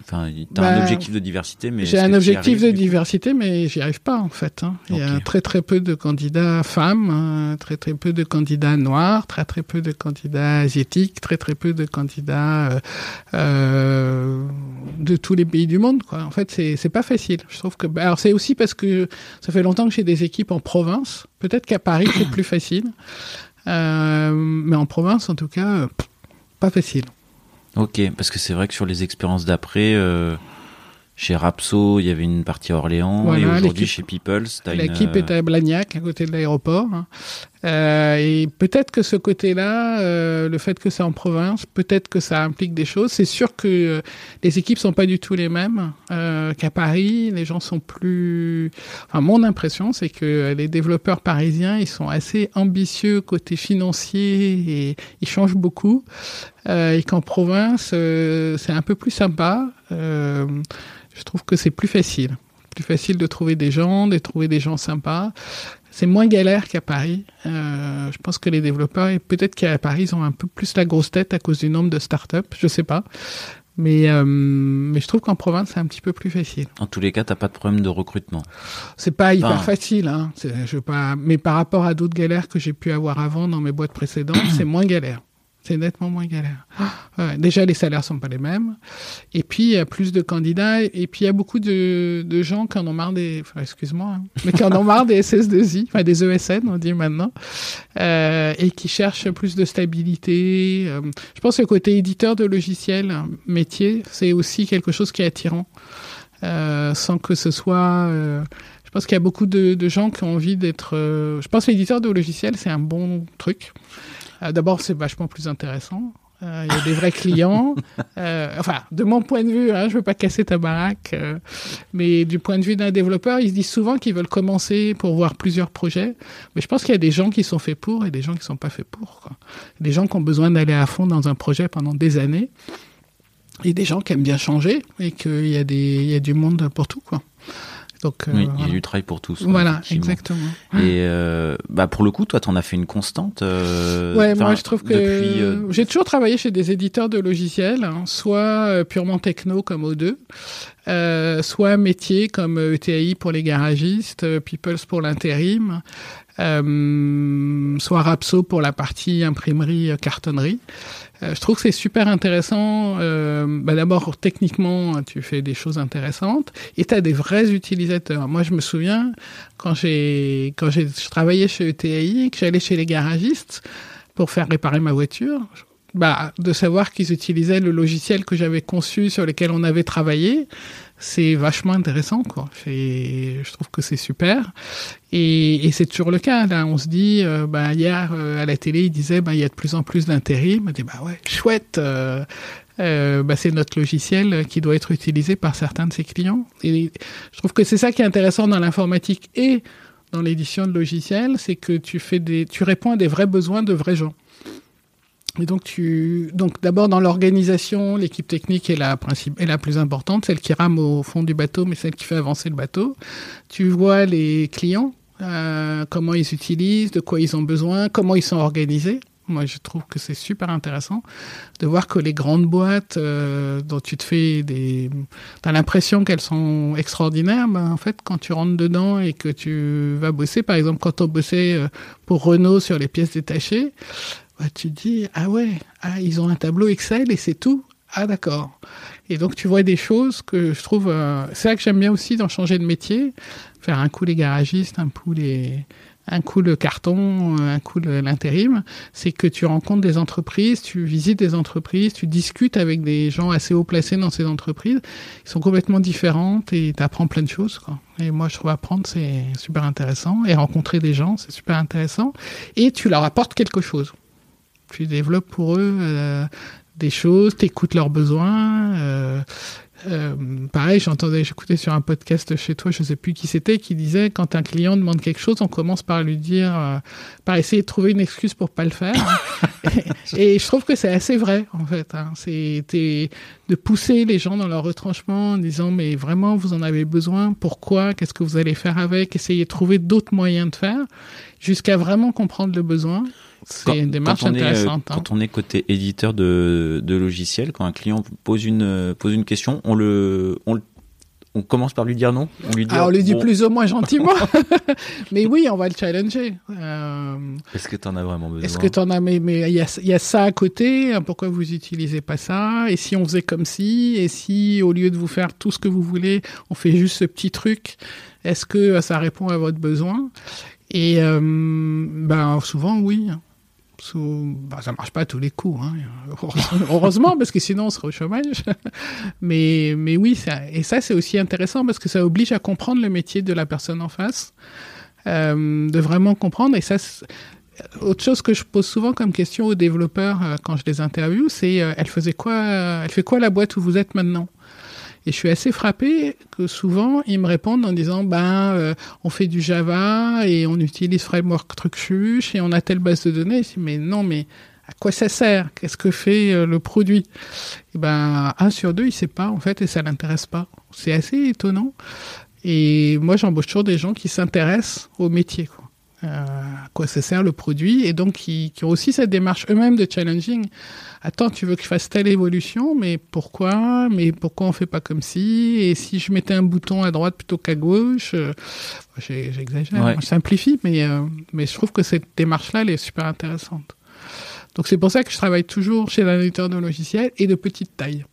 Enfin, tu as bah, un objectif de diversité, mais j'ai un objectif de diversité, mais j'y arrive pas en fait. Hein. Il y a très très peu de candidats femmes, hein, très très peu de candidats noirs, très très peu de candidats asiatiques, très très peu de candidats euh, euh, de tous les pays du monde. Quoi. En fait, c'est c'est pas facile. Je trouve que alors c'est aussi parce que ça fait longtemps que j'ai des équipes en province. Peut-être qu'à Paris c'est plus facile, euh, mais en province en tout cas, pas facile. Ok, parce que c'est vrai que sur les expériences d'après, euh, chez Rapso, il y avait une partie à Orléans, voilà, et aujourd'hui chez Peoples, l'équipe une... est à Blagnac, à côté de l'aéroport. Hein. Euh, et peut-être que ce côté-là, euh, le fait que c'est en province, peut-être que ça implique des choses. C'est sûr que euh, les équipes sont pas du tout les mêmes euh, qu'à Paris. Les gens sont plus. Enfin, mon impression, c'est que les développeurs parisiens, ils sont assez ambitieux côté financier et ils changent beaucoup. Euh, et qu'en province, euh, c'est un peu plus sympa. je trouve que c'est plus facile plus facile de trouver des gens, de trouver des gens sympas. C'est moins galère qu'à Paris. Euh, je pense que les développeurs, et peut-être qu'à Paris, ils ont un peu plus la grosse tête à cause du nombre de startups, je sais pas. Mais, euh, mais je trouve qu'en province, c'est un petit peu plus facile. En tous les cas, t'as pas de problème de recrutement. C'est pas hyper facile, hein. Je pas, mais par rapport à d'autres galères que j'ai pu avoir avant dans mes boîtes précédentes, c'est moins galère. C'est nettement moins galère. Déjà, les salaires sont pas les mêmes. Et puis, il y a plus de candidats. Et puis, il y a beaucoup de, gens qui en ont marre des... Excuse-moi, hein, mais qui en ont marre des SS2I, enfin des ESN, on dit maintenant, euh, et qui cherchent plus de stabilité. Euh, je pense que le côté éditeur de logiciels, métier, c'est aussi quelque chose qui est attirant. Euh, sans que ce soit... Je pense qu'il y a beaucoup de, de, gens qui ont envie d'être... Je pense que l'éditeur de logiciels, c'est un bon truc. Euh, D'abord, c'est vachement plus intéressant. Il euh, y a des vrais clients. Euh, enfin, de mon point de vue, hein, je veux pas casser ta baraque, euh, mais du point de vue d'un développeur, ils se disent souvent qu'ils veulent commencer pour voir plusieurs projets. Mais je pense qu'il y a des gens qui sont faits pour et des gens qui sont pas faits pour. Quoi. Des gens qui ont besoin d'aller à fond dans un projet pendant des années et des gens qui aiment bien changer et qu'il y a des, il y a du monde pour tout, quoi. Donc, oui, il y a du travail pour tous. Voilà, exactement. Et bah pour le coup, toi, t'en as fait une constante. ouais, moi je trouve que j'ai toujours travaillé chez des éditeurs de logiciels, hein, soit purement techno comme O2, euh, soit métier comme ETI pour les garagistes, Peoples pour l'intérim, euh, soit Rapso pour la partie imprimerie euh, cartonnerie. Euh, je trouve que c'est super intéressant. Euh, bah D'abord, techniquement, tu fais des choses intéressantes et tu as des vrais utilisateurs. Moi, je me souviens quand j'ai quand j'ai travaillé chez ETI, que j'allais chez les garagistes pour faire réparer ma voiture bah, de savoir qu'ils utilisaient le logiciel que j'avais conçu, sur lequel on avait travaillé, c'est vachement intéressant, quoi. Je trouve que c'est super. Et, c'est toujours le cas, là. On se dit, euh, bah, hier, euh, à la télé, ils disaient, bah, il y a de plus en plus d'intérim. On dit, bah ouais, chouette. Euh, bah, c'est notre logiciel qui doit être utilisé par certains de ses clients. Et je trouve que c'est ça qui est intéressant dans l'informatique et dans l'édition de logiciels, c'est que tu fais des, tu réponds à des vrais besoins de vrais gens. Et donc, tu, donc d'abord dans l'organisation, l'équipe technique est la principe, est la plus importante, celle qui rame au fond du bateau, mais celle qui fait avancer le bateau. Tu vois les clients, euh, comment ils utilisent, de quoi ils ont besoin, comment ils sont organisés. Moi, je trouve que c'est super intéressant de voir que les grandes boîtes euh, dont tu te fais des, t'as l'impression qu'elles sont extraordinaires. Ben, en fait, quand tu rentres dedans et que tu vas bosser, par exemple, quand on bossait euh, pour Renault sur les pièces détachées, bah, tu dis, ah ouais, ah, ils ont un tableau Excel et c'est tout. Ah d'accord. Et donc tu vois des choses que je trouve... Euh, c'est ça que j'aime bien aussi dans changer de métier. Faire un coup les garagistes, un coup les... Un coup le carton, un coup l'intérim, c'est que tu rencontres des entreprises, tu visites des entreprises, tu discutes avec des gens assez haut placés dans ces entreprises, qui sont complètement différentes et tu apprends plein de choses. Et moi, je trouve apprendre, c'est super intéressant. Et rencontrer des gens, c'est super intéressant. Et tu leur apportes quelque chose tu développes pour eux euh, des choses, tu écoutes leurs besoins. Euh, euh, pareil, j'entendais, j'écoutais sur un podcast chez toi, je sais plus qui c'était, qui disait quand un client demande quelque chose, on commence par lui dire, par essayer de trouver une excuse pour pas le faire. et, je trouve que c'est assez vrai en fait. Hein. C'est de pousser les gens dans leur retranchement en disant mais vraiment vous en avez besoin, pourquoi, qu'est-ce que vous allez faire avec, essayer de trouver d'autres moyens de faire, jusqu'à vraiment comprendre le besoin. C'est une démarche intéressante. Hein. Quand on est côté éditeur de, de logiciels, quand un client pose une, pose une question, on le, on on commence par lui dire non On lui dit, ah, on lui dit plus ou moins gentiment. mais oui, on va le challenger. Euh, est-ce que tu en as vraiment besoin? Est-ce que tu en as Mais il y, a, y a ça à côté. Hein, pourquoi vous utilisez pas ça? Et si on faisait comme si Et si, au lieu de vous faire tout ce que vous voulez, on fait juste ce petit truc Est-ce que ça répond à votre besoin? Et euh, ben, souvent, oui. Bah, ça marche pas à tous les coups, hein. heureusement, parce que sinon on serait au chômage. mais, mais oui, et ça c'est aussi intéressant parce que ça oblige à comprendre le métier de la personne en face, euh, de vraiment comprendre. Et ça, autre chose que je pose souvent comme question aux développeurs euh, quand je les interviewe, c'est euh, elle faisait quoi, elle fait quoi la boîte où vous êtes maintenant? Et je suis assez frappé que souvent, ils me répondent en disant, ben, euh, on fait du Java et on utilise Framework Trucchuche et on a telle base de données. mais non, mais à quoi ça sert? Qu'est-ce que fait euh, le produit? Et ben, un sur deux, il sait pas, en fait, et ça l'intéresse pas. C'est assez étonnant. Et moi, j'embauche toujours des gens qui s'intéressent au métier. Euh, quoi ça sert le produit, et donc qui, qui ont aussi cette démarche eux-mêmes de challenging. Attends, tu veux que je fasse telle évolution, mais pourquoi? Mais pourquoi on fait pas comme si? Et si je mettais un bouton à droite plutôt qu'à gauche euh, J'exagère, je simplifie, mais, euh, mais je trouve que cette démarche-là, elle est super intéressante. Donc c'est pour ça que je travaille toujours chez un éditeur de logiciels et de petite taille.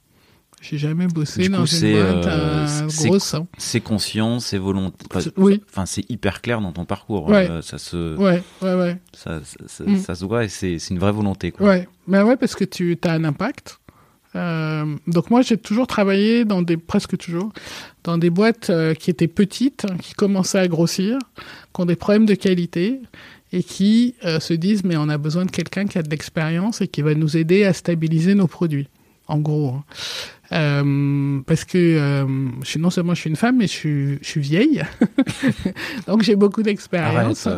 J'ai jamais bossé dans une boîte euh, grosse. Hein. C'est conscient, c'est volontaire. oui. Enfin, c'est hyper clair dans ton parcours. Ouais. Euh, ça se. Ouais, ouais, ouais. Ça, ça, mm. ça se voit et c'est une vraie volonté. Quoi. Ouais, mais ouais, parce que tu as un impact. Euh, donc moi, j'ai toujours travaillé dans des, presque toujours, dans des boîtes euh, qui étaient petites, hein, qui commençaient à grossir, qui ont des problèmes de qualité et qui euh, se disent mais on a besoin de quelqu'un qui a de l'expérience et qui va nous aider à stabiliser nos produits en gros. Hein. Euh, parce que euh, je suis, non seulement je suis une femme, mais je suis, je suis vieille, donc j'ai beaucoup d'expérience.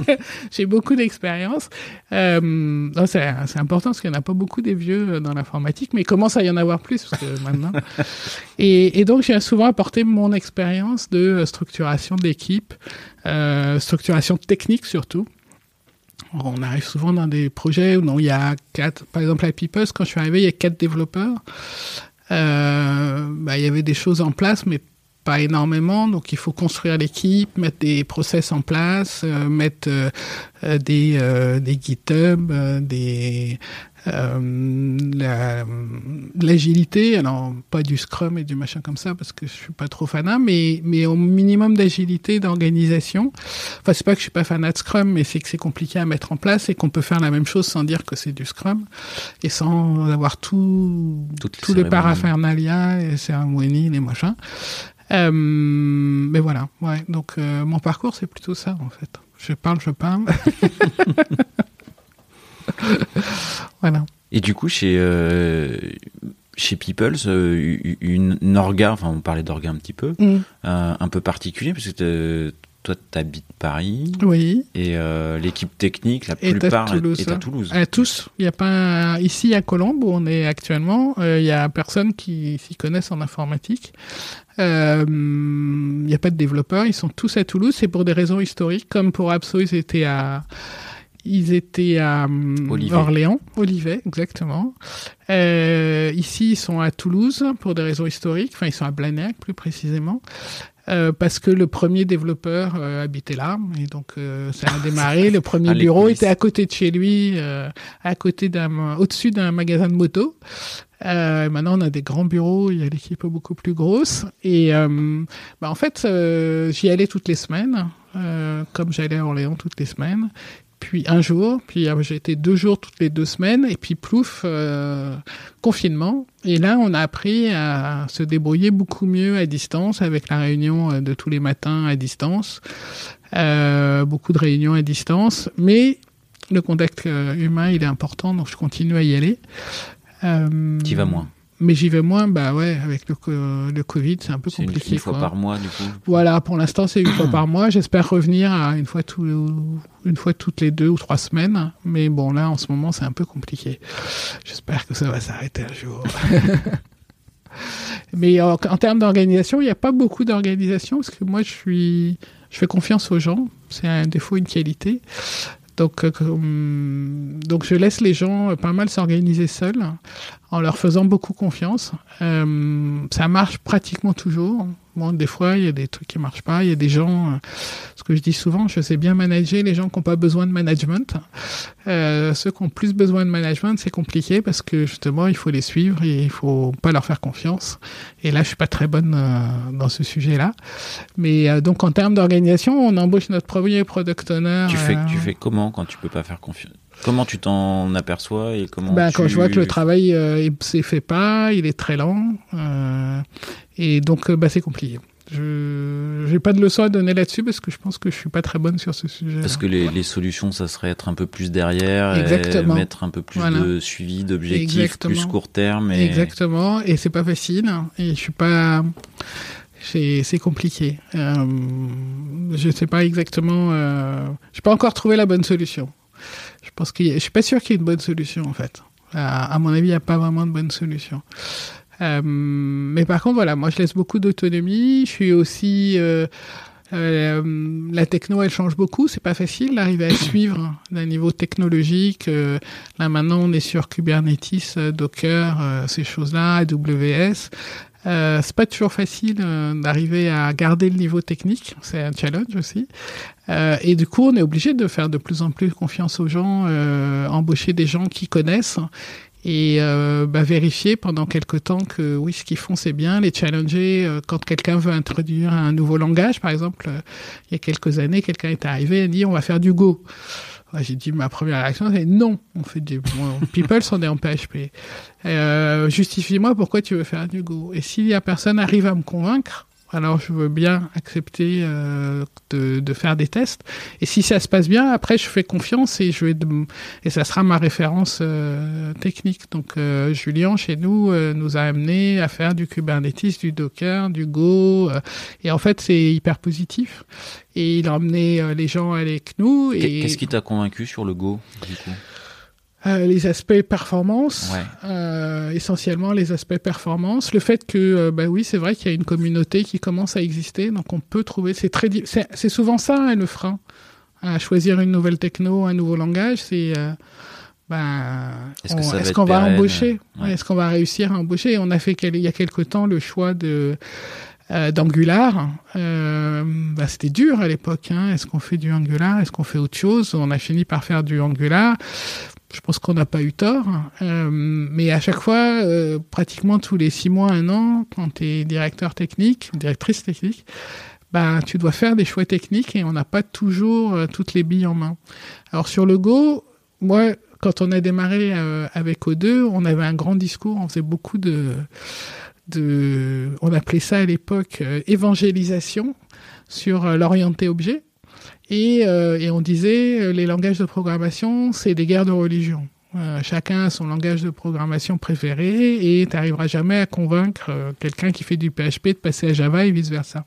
j'ai beaucoup d'expérience. Euh, c'est important parce qu'il n'y en a pas beaucoup des vieux dans l'informatique, mais il commence à y en avoir plus parce que maintenant. et, et donc j'ai souvent apporté mon expérience de structuration d'équipe, structuration technique surtout. On arrive souvent dans des projets où il y a quatre, par exemple à Peoples, quand je suis arrivé, il y a quatre développeurs. Bah, il y avait des choses en place, mais pas énormément, donc il faut construire l'équipe, mettre des process en place, euh, mettre euh, des, des GitHub, des euh, l'agilité, alors pas du Scrum et du machin comme ça parce que je suis pas trop fanat, mais mais au minimum d'agilité, d'organisation. Enfin, c'est pas que je suis pas fanat de Scrum, mais c'est que c'est compliqué à mettre en place et qu'on peut faire la même chose sans dire que c'est du Scrum et sans avoir tout tous les paraphernalia et cérémonies, les machins. Euh, mais voilà, ouais. Donc euh, mon parcours c'est plutôt ça en fait. Je parle, je parle. voilà. Et du coup, chez, euh, chez Peoples, euh, une, une, orga, enfin on parlait d'orga un petit peu, mm. euh, un peu particulier, parce que toi, tu habites Paris. Oui. Et l'équipe technique, la plupart, est à Toulouse. À tous. Il y a pas ici à Colombe où on est actuellement, il y a personne qui s'y connaissent en informatique. Il n'y a pas de développeurs. Ils sont tous à Toulouse. C'est pour des raisons historiques, comme pour Abso, ils étaient à ils étaient à hum, Orléans, Olivet, exactement. Euh, ici, ils sont à Toulouse pour des raisons historiques. Enfin, ils sont à Blagnac, plus précisément. Euh, parce que le premier développeur euh, habitait là et donc euh, ça a démarré. Le premier ah, bureau était à côté de chez lui, euh, à côté d'un, au-dessus d'un magasin de moto. maintenant, on a des grands bureaux, il y a l'équipe beaucoup plus grosse et bah, en fait, j'y allais toutes les semaines. comme j'allais à Orléans toutes les semaines puis un jour, puis euh, j'ai été deux jours toutes les deux semaines, et puis plouf, euh, confinement. Et là, on a appris à se débrouiller beaucoup mieux à distance, avec la réunion euh, de tous les matins à distance, beaucoup de réunions à distance, mais le contact humain, il est important, donc je continue à y aller. Euh, tu vas moins mais j'y vais moins, bah ouais, avec le, le Covid, c'est un peu compliqué. Une, une fois par mois, du coup. Voilà, pour l'instant, c'est une fois par mois. J'espère revenir à une fois tout, une fois toutes les deux ou trois semaines. Mais bon, là, en ce moment, c'est un peu compliqué. J'espère que ça va s'arrêter un jour. mais en, en termes d'organisation, il n'y a pas beaucoup d'organisation parce que moi, je suis, je fais confiance aux gens. C'est un défaut, une qualité. Donc, euh, donc je laisse les gens pas mal s'organiser seuls en leur faisant beaucoup confiance. Euh, ça marche pratiquement toujours. Bon, des fois, il y a des trucs qui marchent pas. Il y a des gens, euh, ce que je dis souvent, je sais bien manager les gens qui n'ont pas besoin de management. Euh, ceux qui ont plus besoin de management, c'est compliqué parce que justement, il faut les suivre et il faut pas leur faire confiance. Et là, je suis pas très bonne euh, dans ce sujet-là. Mais donc, en termes d'organisation, on embauche notre premier product owner. Tu fais, tu fais comment quand tu peux pas faire confiance Comment tu t'en aperçois et comment ben, Quand je vois que le travail euh, s'est fait pas, il est très lent, euh, et donc bah, c'est compliqué. Je n'ai pas de leçon à donner là-dessus parce que je pense que je suis pas très bonne sur ce sujet. Parce que les, les, solutions, ça serait être un peu plus derrière, Exactement. Et mettre un peu plus de suivi, d'objectifs, plus court terme. Et... Exactement, et c'est pas facile. Et je suis pas c'est compliqué. Euh, je sais pas exactement. Euh, je n'ai pas encore trouvé la bonne solution. Pense qu'il, je suis pas sûr qu'il y ait une bonne solution en fait. À, mon avis, il n'y a pas vraiment de bonne solution. Euh, mais par contre, voilà, moi je laisse beaucoup d'autonomie. Je suis aussi euh, euh, la techno, elle change beaucoup. C'est pas facile d'arriver à suivre d'un niveau technologique. Euh, là maintenant, on est sur Kubernetes, euh, Docker, euh, ces choses-là, AWS. Euh, c'est pas toujours facile euh, d'arriver à garder le niveau technique, c'est un challenge aussi. Euh, et du coup, on est obligé de faire de plus en plus confiance aux gens, euh, embaucher des gens qui connaissent et euh, bah, vérifier pendant quelque temps que oui, ce qu'ils font c'est bien, les challenger quand quelqu'un veut introduire un nouveau langage, par exemple, il y a quelques années, quelqu'un est arrivé et a dit on va faire du Go. J'ai dit ma première réaction c'est non, on fait du people on est en PHP. Euh, Justifie-moi pourquoi tu veux faire du Go. Et si la personne arrive à me convaincre, alors je veux bien accepter euh, de, de, faire des tests. Et si ça se passe bien, après je fais confiance et je vais et ça sera ma référence euh, technique. Donc euh, Julien chez nous euh, nous a amené à faire du Kubernetes, du Docker, du Go. et en fait c'est hyper positif. Et il a emmené les gens avec nous. Et qu'est-ce qui t'a convaincu sur le Go du coup? Euh, les aspects performance, euh, essentiellement les aspects performance, le fait que euh, bah oui c'est vrai qu'il y a une communauté qui commence à exister, donc on peut trouver c'est très c'est souvent ça hein, le frein à choisir une nouvelle techno, un nouveau langage, c'est ben, est-ce qu'on va, embaucher, est-ce qu'on va réussir à embaucher? On a fait il y a quelque temps le choix de d'Angular. Euh, bah, c'était dur à l'époque. Hein. Est-ce qu'on fait du Angular? Est-ce qu'on fait autre chose? On a fini par faire du Angular je pense qu'on n'a pas eu tort. Euh, mais à chaque fois, euh, pratiquement tous les six mois, un an, quand tu es directeur technique, directrice technique, ben, tu dois faire des choix techniques et on n'a pas toujours euh, toutes les billes en main. Alors sur le Go, moi, quand on a démarré euh, avec O2, on avait un grand discours, on faisait beaucoup de... de on appelait ça à l'époque évangélisation sur l'orienté objet. Et, euh, et on disait, euh, les langages de programmation, c'est des guerres de religion. Euh, chacun a son langage de programmation préféré et tu n'arriveras jamais à convaincre quelqu'un qui fait du PHP de passer à Java et vice-versa.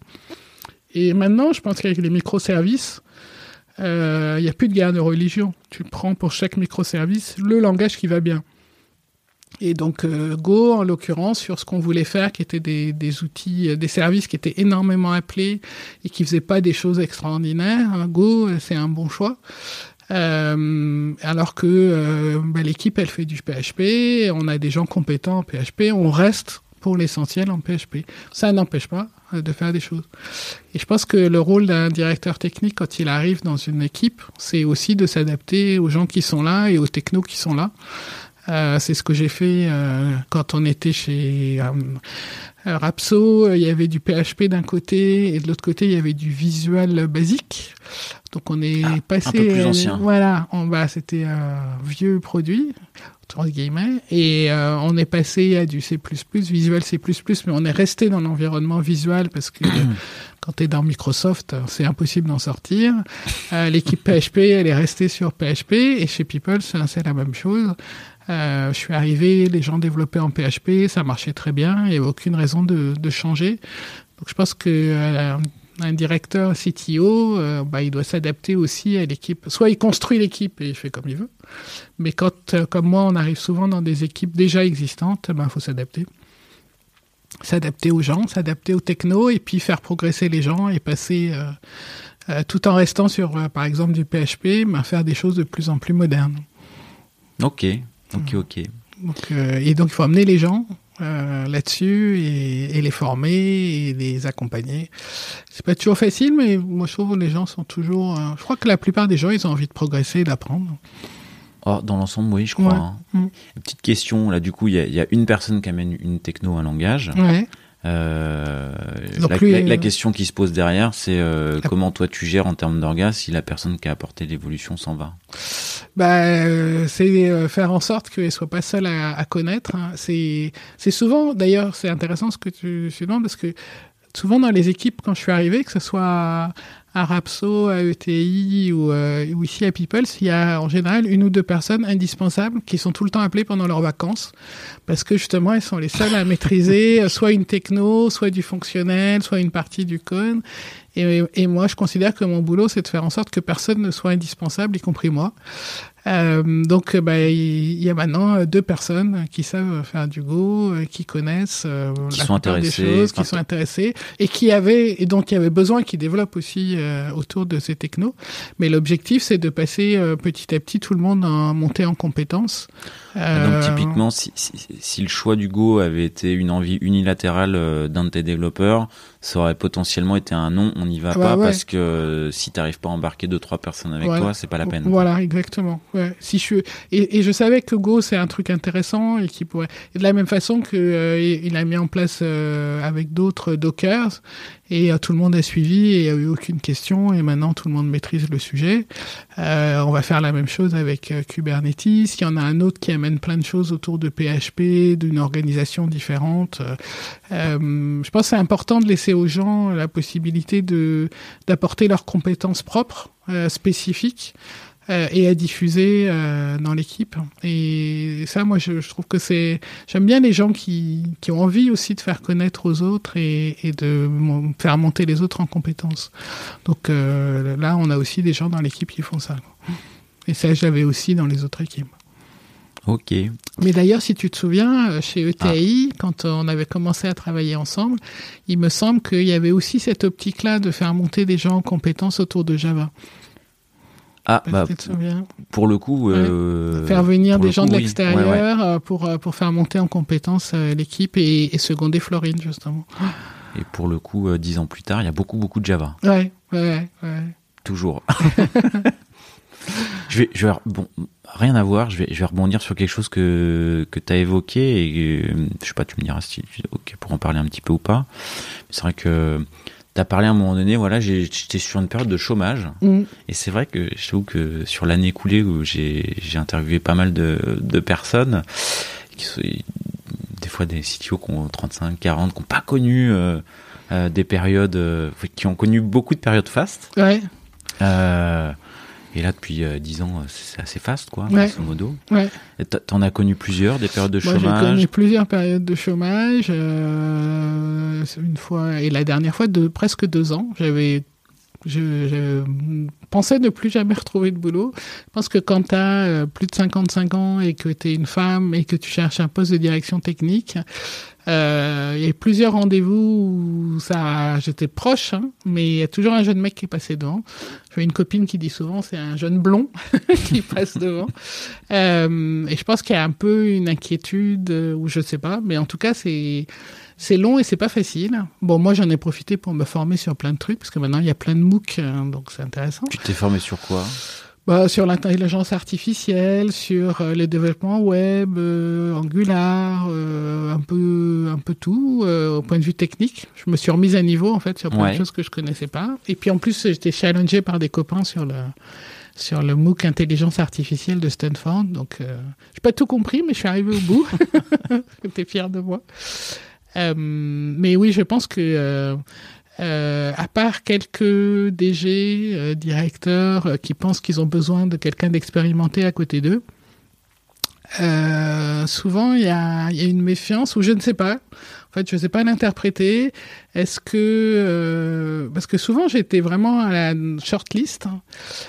Et maintenant, je pense qu'avec les microservices, il n'y a plus de guerre de religion. Tu prends pour chaque microservice le langage qui va bien. Et donc euh, Go, en l'occurrence, sur ce qu'on voulait faire, qui étaient des, des, outils, euh, des services qui étaient énormément appelés et qui faisaient pas des choses extraordinaires, hein, Go, euh, c'est un bon choix. Euh, alors que bah, l'équipe, elle fait du PHP, on a des gens compétents en PHP, on reste pour l'essentiel en PHP. Ça n'empêche pas de faire des choses. Et je pense que le rôle d'un directeur technique quand il arrive dans une équipe, c'est aussi de s'adapter aux gens qui sont là et aux technos qui sont là. Euh, c'est ce que j'ai fait euh, quand on était chez euh, Rapso. Il y avait du PHP d'un côté et de l'autre côté il y avait du visuel basique. Donc on est passé. Ah, un peu plus ancien. Voilà, en bas c'était un vieux produit entre guillemets et on est passé à du C++, visuel C++, mais on est resté dans l'environnement visuel parce que quand tu es dans Microsoft, c'est impossible d'en sortir. L'équipe PHP, elle est restée sur PHP et chez People, c'est la même chose. Euh, je suis arrivé, les gens développaient en PHP, ça marchait très bien, il n'y avait aucune raison de, changer. Donc je pense que euh, un directeur CTO, euh, bah, il doit s'adapter aussi à l'équipe. Soit il construit l'équipe et il fait comme il veut, mais quand, comme moi, on arrive souvent dans des équipes déjà existantes, il ben, faut s'adapter. S'adapter aux gens, s'adapter aux technos et puis faire progresser les gens et passer, euh, tout en restant sur, par exemple, du PHP, ben, faire des choses de plus en plus modernes. Ok, Ok, ok. Donc, euh, et donc, il faut amener les gens euh, là-dessus et, et, les former et les accompagner. C'est pas toujours facile, mais moi, je trouve que les gens sont toujours. Euh, je crois que la plupart des gens, ils ont envie de progresser et d'apprendre. Oh, dans l'ensemble, oui, je crois. Ouais. Hein. Mm. Petite question, là, du coup, il y, y, a une personne qui amène une techno, un langage. Ouais. Euh, la, lui, la, la question qui se pose derrière, c'est euh, comment toi tu gères en termes d'orgas si la personne qui a apporté l'évolution s'en va? Bah, euh, c'est euh, faire en sorte qu'elle soit pas seule à, à connaître. Hein. C'est souvent, d'ailleurs, c'est intéressant ce que tu, tu demandes parce que souvent dans les équipes, quand je suis arrivé, que ce soit à Rapso, à ETI ou, euh, ou ici à People, il y a en général une ou deux personnes indispensables qui sont tout le temps appelées pendant leurs vacances parce que justement elles sont les seules à maîtriser soit une techno, soit du fonctionnel, soit une partie du code. Et, et moi, je considère que mon boulot, c'est de faire en sorte que personne ne soit indispensable, y compris moi. Euh, donc, bah, il y a maintenant deux personnes qui savent faire du Go, euh, qui connaissent euh, Qui la sont des choses, qui sont intéressées et qui avaient et dont il y avait besoin, qui développent aussi euh, autour de ces technos. Mais l'objectif, c'est de passer euh, petit à petit tout le monde en montée en compétences. Donc Euh, typiquement, si, si, si le choix du Go avait été une envie unilatérale euh, d'un de tes développeurs, ça aurait potentiellement été un non, on n'y va Ah bah pas ouais. parce que euh, si t'arrives pas à embarquer deux trois personnes avec Voilà. toi, c'est pas la peine. Voilà, exactement. ouais. Si je et, et je savais que Go c'est un truc intéressant et qui pourrait. Et de la même façon que euh, il a mis en place euh, avec d'autres Dockers et euh, tout le monde a suivi et il n'y a eu aucune question et maintenant tout le monde maîtrise le sujet. on va faire la même chose avec Kubernetes. Il y en a un autre qui amène plein de choses autour de PHP, d'une organisation différente. je pense que c'est important de laisser aux gens la possibilité d'apporter leurs compétences propres spécifiques euh, et à diffuser euh, dans l'équipe. Et ça, moi, je, je trouve que c'est. J'aime bien les gens qui, qui ont envie aussi de faire connaître aux autres et, et de faire monter les autres en compétences. Donc euh, là, on a aussi des gens dans l'équipe qui font ça. Et ça, j'avais aussi dans les autres équipes. Ok. Mais d'ailleurs, si tu te souviens, chez ETI, ah. quand on avait commencé à travailler ensemble, il me semble qu'il y avait aussi cette optique-là de faire monter des gens en compétences autour de Java. Ah, bah, pour le coup, euh, faire venir des gens de l'extérieur euh, pour euh, pour faire monter en compétence l'équipe et, et, seconder Florine justement. Et pour le coup, dix ans plus tard, il y a beaucoup beaucoup de Java. Ouais, ouais, ouais. Toujours. je vais, je vais, bon, rien à voir. Je vais, je vais rebondir sur quelque chose que que as évoqué et je sais pas, tu me diras si ok pour en parler un petit peu ou pas. C'est vrai que T'as parlé à un moment donné, voilà, j'étais sur une période de chômage. Mm. Et c'est vrai que je trouve que sur l'année écoulée où j'ai interviewé pas mal de, de personnes, qui sont, des fois des CTO qui ont 35, 40, qui n'ont pas connu euh, euh, des périodes, euh, qui ont connu beaucoup de périodes fastes. Ouais. Euh, et là, depuis euh, 10 ans, c'est assez fast, quoi, ouais. grosso modo. Ouais. T'en as connu plusieurs, des périodes de chômage Moi, j'ai connu plusieurs périodes de chômage. Euh, une fois, et la dernière fois, de presque deux ans. J'avais je, pensais ne plus jamais retrouver de boulot. Je pense que quand tu as euh, plus de 55 ans et que tu es une femme et que tu cherches un poste de direction technique, euh, il y a plusieurs rendez-vous où ça, j'étais proche, hein, mais il y a toujours un jeune mec qui est devant. J'ai une copine qui dit souvent c'est un jeune blond qui passe devant. Euh, et je pense qu'il y a un peu une inquiétude ou je sais pas, mais en tout cas c'est c'est long et c'est pas facile. Bon, moi j'en ai profité pour me former sur plein de trucs parce que maintenant il y a plein de MOOC, hein, donc c'est intéressant. Tu t'es formé sur quoi? Bah, sur l'intelligence artificielle, sur euh, les développements web, euh, Angular, euh, un peu un peu tout au point de vue technique. Je me suis remise à niveau en fait sur plein de choses que je connaissais pas. Et puis en plus j'étais challengé par des copains sur le sur le MOOC intelligence artificielle de Stanford. Donc j'ai pas tout compris, mais je suis arrivé au bout. J'étais fier de moi. Mais oui, je pense que euh, à part quelques DG, euh, directeurs euh, qui pensent qu'ils ont besoin de quelqu'un d'expérimenté à côté d'eux, euh, souvent il y a, y a, une méfiance ou je ne sais pas. En fait, je ne sais pas l'interpréter. Est-ce que parce que souvent j'étais vraiment à la shortlist. Hein.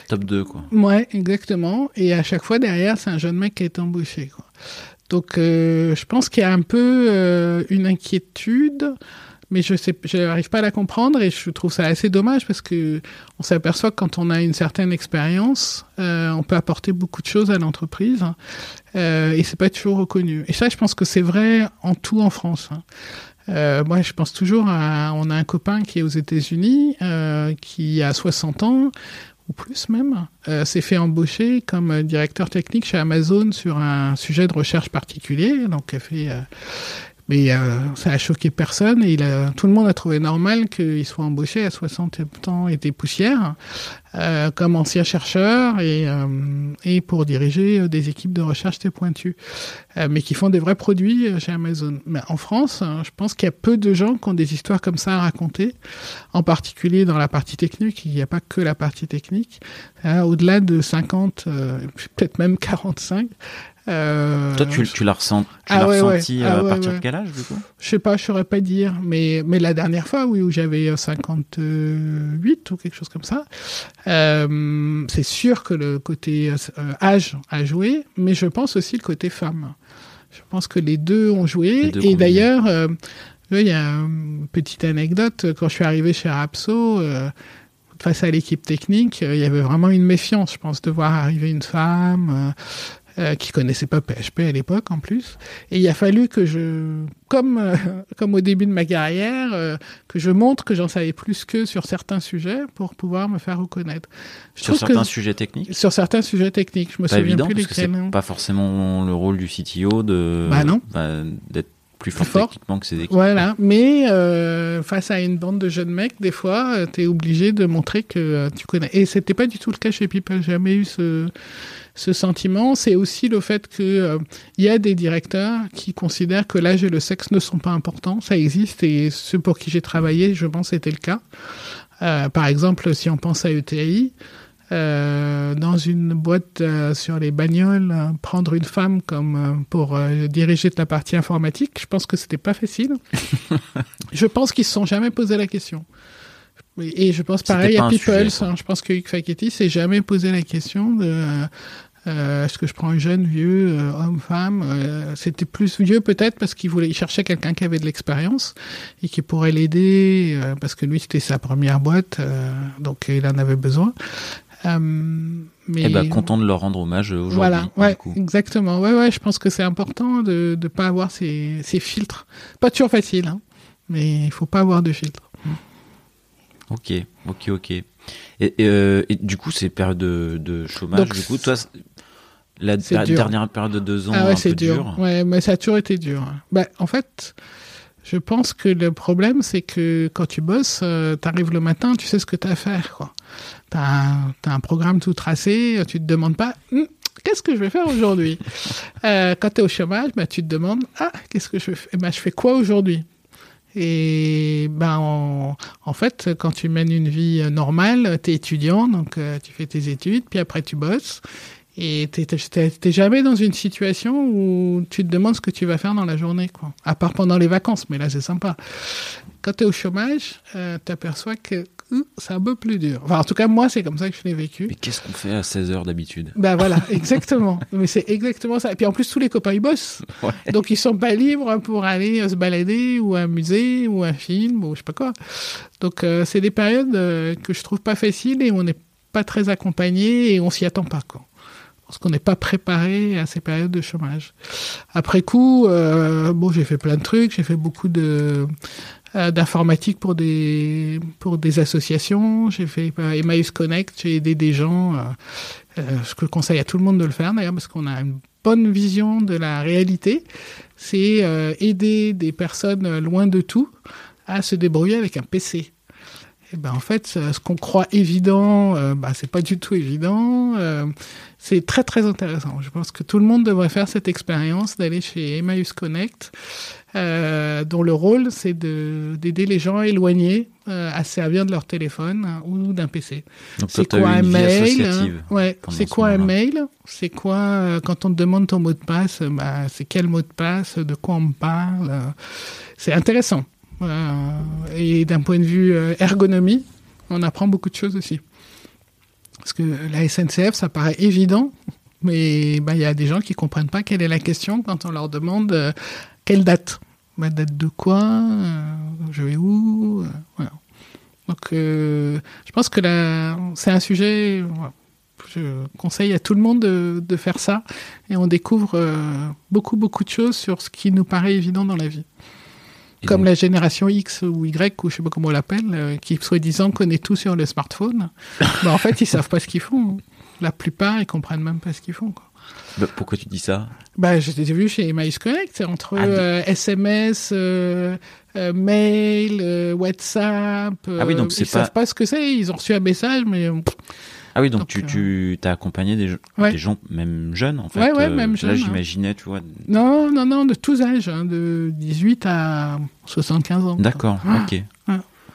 Top 2 quoi. Ouais, exactement. Et à chaque fois derrière, c'est un jeune mec qui est embauché. Quoi. Donc je pense qu'il y a un peu une inquiétude mais je n'arrive pas à la comprendre et je trouve ça assez dommage parce que on s'aperçoit que quand on a une certaine expérience, euh, on peut apporter beaucoup de choses à l'entreprise euh, et c'est pas toujours reconnu. Et ça, je pense que c'est vrai en tout en France. Hein. Euh, moi, je pense toujours à, on a un copain qui est aux États-Unis, euh, qui a 60 ans ou plus même, euh, s'est fait embaucher comme directeur technique chez Amazon sur un sujet de recherche particulier. Donc, elle fait mais euh, ça a choqué personne et il a, tout le monde a trouvé normal qu'il soit embauché à 60 ans et des poussières euh, comme ancien chercheur et, euh, et pour diriger euh, des équipes de recherche très pointues, euh, mais qui font des vrais produits chez Amazon. Mais en France, je pense qu'il y a peu de gens qui ont des histoires comme ça à raconter, en particulier dans la partie technique. Il n'y a pas que la partie technique. Au-delà de 50, peut-être même 45, euh, Toi, tu, tu l'as ressenti, tu ah, ouais, ressenti ouais. Ah, à partir de quel âge, du coup? Je sais pas, je saurais pas dire, mais, mais la dernière fois, oui, où j'avais 58 euh, ou quelque chose comme ça, euh, c'est sûr que le côté euh, âge a joué, mais je pense aussi le côté femme. Je pense que les deux ont joué, deux et d'ailleurs, euh, il y a une petite anecdote, quand je suis arrivé chez Rapso, face à l'équipe technique, il y avait vraiment une méfiance, je pense, de voir arriver une femme euh, qui connaissait pas PHP à l'époque en plus. Et il a fallu que je, comme euh, comme au début de ma carrière, euh, que je montre que j'en savais plus que sur certains sujets pour pouvoir me faire reconnaître. Je sur certains sujets techniques? Sur certains sujets techniques, je me pas souviens évident, plus parce que c'est pas forcément le rôle du CTO de bah non. d'être plus fort, fort. techniquement que ses équipes. Voilà, mais euh, face à une bande de jeunes mecs, des fois, euh, tu es obligé de montrer que euh, tu connais. Et c'était pas du tout le cas chez People. J'ai jamais eu ce, ce sentiment. C'est aussi le fait que euh, il y a des directeurs qui considèrent que l'âge et le sexe ne sont pas importants. Ça existe et ceux pour qui j'ai travaillé, je pense, c'était le cas. Euh, par exemple, si on pense à ETI, euh, dans une boîte euh, sur les bagnoles, euh, prendre une femme comme euh, pour diriger de la partie informatique, je pense que c'était pas facile. je pense qu'ils se sont jamais posé la question. Et je pense pareil à People. Hein, je pense que Hugues Facchetti s'est jamais posé la question de est-ce que je prends un jeune, vieux, homme, femme C'était plus vieux peut-être parce qu'il voulait, il cherchait quelqu'un qui avait de l'expérience et qui pourrait l'aider parce que lui c'était sa première boîte, donc il en avait besoin. Euh, mais eh ben, content de leur rendre hommage aujourd'hui. Voilà, ouais, exactement. Ouais, ouais, je pense que c'est important de ne pas avoir ces, ces, filtres. Pas toujours facile, hein, mais il faut pas avoir de filtres. Ok, ok, ok. Et, et, euh, et du coup, ces périodes de, de chômage, du coup, toi, la, dernière période de deux ans, ah ouais, c'est dur. dur. Ouais, mais ça a toujours été dur. Bah, en fait, je pense que le problème, c'est que quand tu bosses, euh, tu arrives le matin, tu sais ce que tu as à faire. Quoi. Tu as, un programme tout tracé, tu te demandes pas hm, qu'est-ce que je vais faire aujourd'hui. euh, quand tu es au chômage, bah, tu te demandes ah, qu'est-ce que je fais eh ben, Je fais quoi aujourd'hui? Et ben en, en, fait, quand tu mènes une vie normale, tu es étudiant, donc euh, tu fais tes études, puis après tu bosses. Et t'es jamais dans une situation où tu te demandes ce que tu vas faire dans la journée, quoi. À part pendant les vacances, mais là c'est sympa. Quand tu es au chômage, euh, tu aperçois que c'est un peu plus dur. Enfin, en tout cas, moi, c'est comme ça que je l'ai vécu. Mais qu'est-ce qu'on fait à 16 heures d'habitude? Ben voilà, exactement. mais c'est exactement ça. Et puis en plus, tous les copains, ils bossent. Ouais. Donc ils sont pas libres pour aller euh, se balader ou à un musée ou un film ou je sais pas quoi. Donc euh, c'est des périodes euh, que je trouve pas faciles et on n'est pas très accompagné et on s'y attend pas, quoi parce qu'on n'est pas préparé à ces périodes de chômage. Après coup, euh, bon, j'ai fait plein de trucs, j'ai fait beaucoup de d'informatique pour des pour des associations, j'ai fait euh, Emmaüs Connect, j'ai aidé des gens. Euh, euh, ce que je conseille à tout le monde de le faire d'ailleurs, parce qu'on a une bonne vision de la réalité. C'est euh, aider des personnes loin de tout à se débrouiller avec un PC. Et ben en fait, ce qu'on croit évident, euh, bah, c'est pas du tout évident. Euh, c'est très très intéressant. Je pense que tout le monde devrait faire cette expérience d'aller chez Emmaüs Connect, euh, dont le rôle c'est d'aider les gens éloignés euh, à servir de leur téléphone hein, ou d'un PC. C'est quoi un mail hein Ouais. C'est quoi un mail C'est quoi euh, quand on te demande ton mot de passe bah, C'est quel mot de passe De quoi on parle C'est intéressant. et d'un point de vue ergonomie, on apprend beaucoup de choses aussi. Parce que la SNCF, ça paraît évident, mais bah, il y a des gens qui comprennent pas quelle est la question quand on leur demande euh, quelle date. Ma date de quoi? Euh, Je vais où? Euh, voilà. Donc, euh, je pense que là, c'est un sujet. Voilà. Je conseille à tout le monde de, de faire ça et on découvre euh, beaucoup beaucoup de choses sur ce qui nous paraît évident dans la vie. Et Comme donc- la génération X ou Y, ou je sais pas comment on l'appelle, euh, qui soi-disant connaît tout sur le smartphone. bah, en fait, ils savent pas ce qu'ils font. La plupart, ils comprennent même pas ce qu'ils font. Quoi. Bah, pourquoi tu dis ça? Bah, je t'ai vu chez Emmaüs Connect, c'est entre Ah, mais- euh, SMS, euh, euh, mail, WhatsApp. Ah oui, donc c'est ils pas- savent pas ce que c'est. Ils ont reçu un message, mais Ah oui, donc, Donc, tu, tu t'as accompagné des, gens- Ouais. des gens, même jeunes, en fait. Ouais, ouais, même Là, jeunes, hein. j'imaginais, tu vois. non, non, non, de tous âges, hein, de 18 à 75 ans. D'accord, Ah. ok.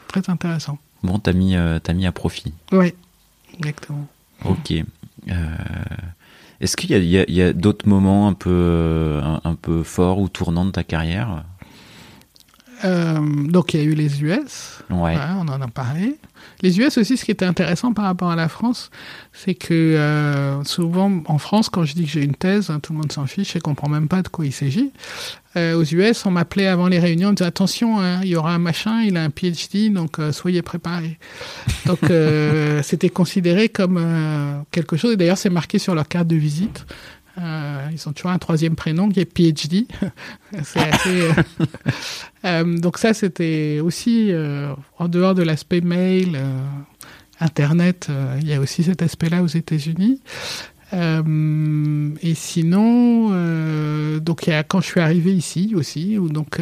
Très intéressant. Bon, t'as mis, t'as mis à profit. Oui, exactement. Ok. Euh, Est-ce qu'il y a, d'autres moments un peu, euh, un, un peu forts ou tournants de ta carrière? Euh, donc il y a eu les US, Ouais. Ouais, on en a parlé. Les US aussi, ce qui était intéressant par rapport à la France, c'est que euh, souvent en France, quand je dis que j'ai une thèse, hein, tout le monde s'en fiche et comprend même pas de quoi il s'agit. Euh, aux US, on m'appelait avant les réunions, on me disait attention, hein, il y aura un machin, il a un PhD, donc euh, soyez préparés. Donc c'était considéré comme quelque chose. Et d'ailleurs, c'est marqué sur leur carte de visite. Euh, ils ont toujours un troisième prénom qui est PhD. assez. Euh, donc ça, c'était aussi en dehors de l'aspect mail, Internet. il y a aussi cet aspect-là aux États-Unis. et sinon, donc quand je suis arrivé ici aussi, où donc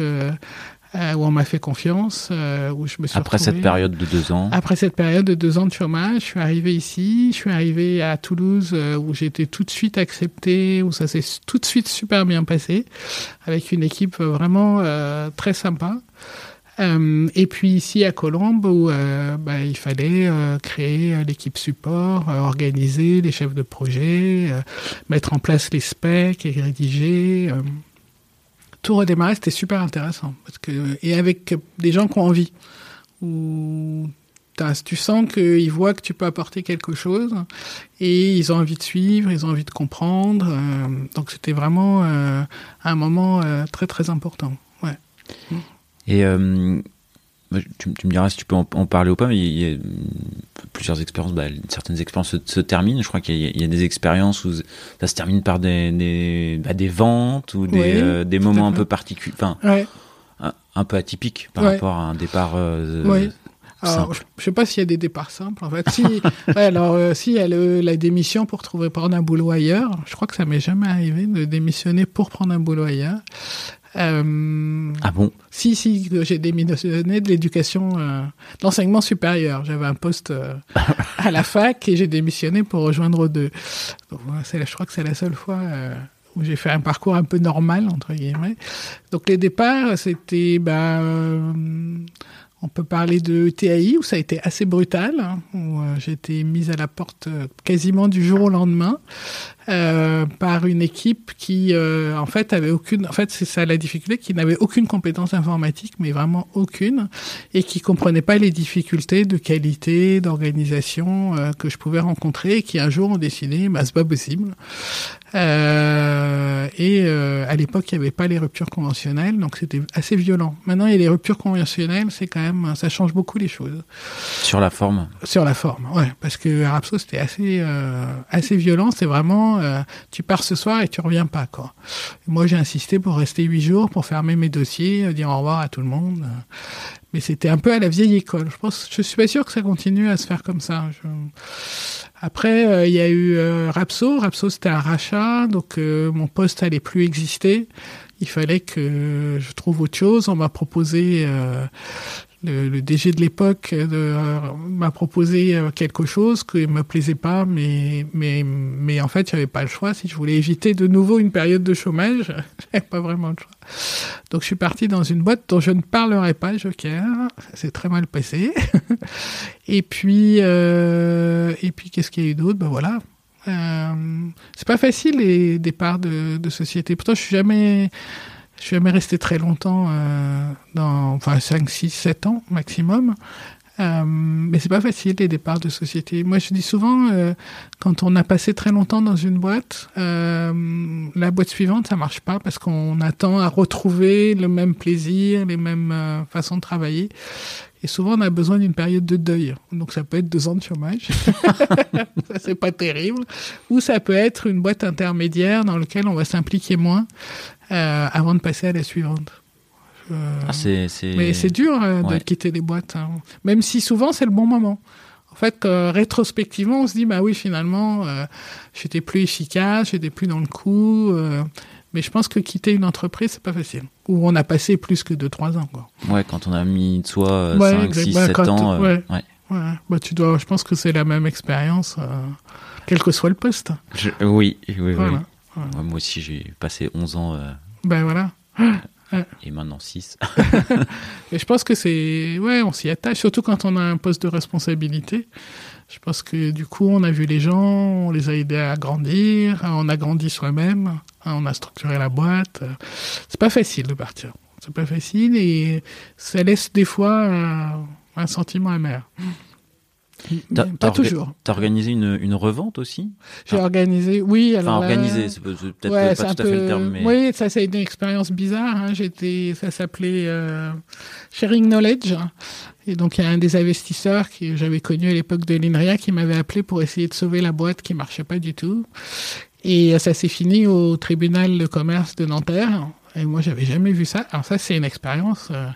euh, où on m'a fait confiance, euh, où je me suis Après cette période de deux ans. Après cette période de deux ans de chômage, je suis arrivé ici, je suis arrivé à Toulouse euh, où j'ai été tout de suite accepté, où ça s'est tout de suite super bien passé, avec une équipe vraiment très sympa. et puis ici à Colombes où bah, il fallait créer l'équipe support, organiser les chefs de projet, mettre en place les specs et rédiger tout redémarrer, c'était super intéressant. Parce que, et avec des gens qui ont envie. Où tu sens qu'ils voient que tu peux apporter quelque chose et ils ont envie de suivre, ils ont envie de comprendre. Euh, donc c'était vraiment euh, un moment euh, très très important. Ouais. Et tu, me diras si tu peux en, parler ou pas, mais il y a plusieurs expériences, bah, certaines expériences se, terminent. Je crois qu'il y, a des expériences où ça se termine par des, des, bah, des ventes ou des, euh, des moments un peu particuliers, enfin, un, peu atypiques par rapport à un départ. Euh. Alors, je, ne sais pas s'il y a des départs simples. En fait, si, alors euh, si il y a la démission pour trouver prendre un boulot ailleurs, je crois que ça m'est jamais arrivé de démissionner pour prendre un boulot ailleurs. Euh, ah bon? Si, si, j'ai démissionné de l'éducation, euh, d'enseignement supérieur. J'avais un poste euh, à la fac et j'ai démissionné pour rejoindre deux. Donc, je crois que c'est la seule fois euh, où j'ai fait un parcours un peu normal, entre guillemets. Donc les départs, c'était... Bah, on peut parler de TAI où ça a été assez brutal, hein, où euh, j'ai été mise à la porte euh, quasiment du jour au lendemain euh, par une équipe qui, euh, en fait, avait aucune. En fait, c'est ça la difficulté, qui n'avait aucune compétence informatique, mais vraiment aucune, et qui comprenait pas les difficultés de qualité, d'organisation que je pouvais rencontrer, et qui un jour ont décidé, bah c'est pas possible. Euh, et euh, à l'époque, il n'y avait pas les ruptures conventionnelles, donc c'était assez violent. Maintenant, il y a les ruptures conventionnelles, c'est quand même, ça change beaucoup les choses. Sur la forme. Sur la forme, ouais, parce que Arapso c'était assez euh, assez violent. C'est vraiment, euh, tu pars ce soir et tu reviens pas quoi. moi, j'ai insisté pour rester huit jours pour fermer mes dossiers, dire au revoir à tout le monde. Mais c'était un peu à la vieille école. Je pense, je suis pas sûr que ça continue à se faire comme ça. Après, euh, il y a eu euh, Rapso. Rapso, c'était un rachat, donc euh, mon poste allait plus exister. Il fallait que je trouve autre chose. On m'a proposé le, DG de l'époque euh, m'a proposé euh, quelque chose qui me plaisait pas, mais mais mais en fait, j'avais pas le choix. Si je voulais éviter de nouveau une période de chômage, j'avais pas vraiment le choix. Donc, je suis parti dans une boîte dont je ne parlerai pas, Joker. C'est très mal passé. et puis euh, puis qu'est-ce qu'il y a eu d'autre? Ben voilà. Euh, c'est pas facile les départs de, de société. Pourtant, je suis jamais je suis jamais resté très longtemps, euh, dans, enfin 5, 6, 7 ans maximum. Euh, mais c'est pas facile les départs de société. Moi, je dis souvent, euh, quand on a passé très longtemps dans une boîte, euh, la boîte suivante, ça marche pas parce qu'on attend à retrouver le même plaisir, les mêmes euh, façons de travailler. Et souvent, on a besoin d'une période de deuil. Donc, ça peut être deux ans de chômage. ça, c'est pas terrible. Ou ça peut être une boîte intermédiaire dans laquelle on va s'impliquer moins euh, avant de passer à la suivante. Euh, ah, c'est, Mais c'est dur euh, de quitter les boîtes, hein. même si souvent c'est le bon moment. En fait, rétrospectivement, on se dit bah oui, finalement, euh, j'étais plus efficace, j'étais plus dans le coup. mais je pense que quitter une entreprise, c'est pas facile. Ou on a passé plus que 2-3 ans. Quoi. Ouais, quand on a mis de soi 5, 6, 7 ans. ouais. ouais. Bah, tu dois, je pense que c'est la même expérience, quel que soit le poste. oui, oui, oui. Moi aussi, j'ai passé 11 ans. ben voilà. Et maintenant 6. et je pense que c'est. Ouais, on s'y attache, surtout quand on a un poste de responsabilité. Je pense que du coup, on a vu les gens, on les a aidés à grandir, on a grandi soi-même, on a structuré la boîte. C'est pas facile de partir. C'est pas facile et ça laisse des fois un, un sentiment amer. Pas toujours. T'as organisé une, une revente aussi J'ai organisé, oui. Alors enfin, organisé, c'est peut-être pas tout à fait le terme. Mais... Oui, ça, c'est une expérience bizarre. Hein. J'étais, ça s'appelait euh, Sharing Knowledge. Et donc, il y a un des investisseurs que j'avais connu à l'époque de l'INRIA qui m'avait appelé pour essayer de sauver la boîte qui marchait pas du tout. Et ça s'est fini au tribunal de commerce de Nanterre. Et moi, j'avais jamais vu ça. Alors ça, c'est une expérience. Euh,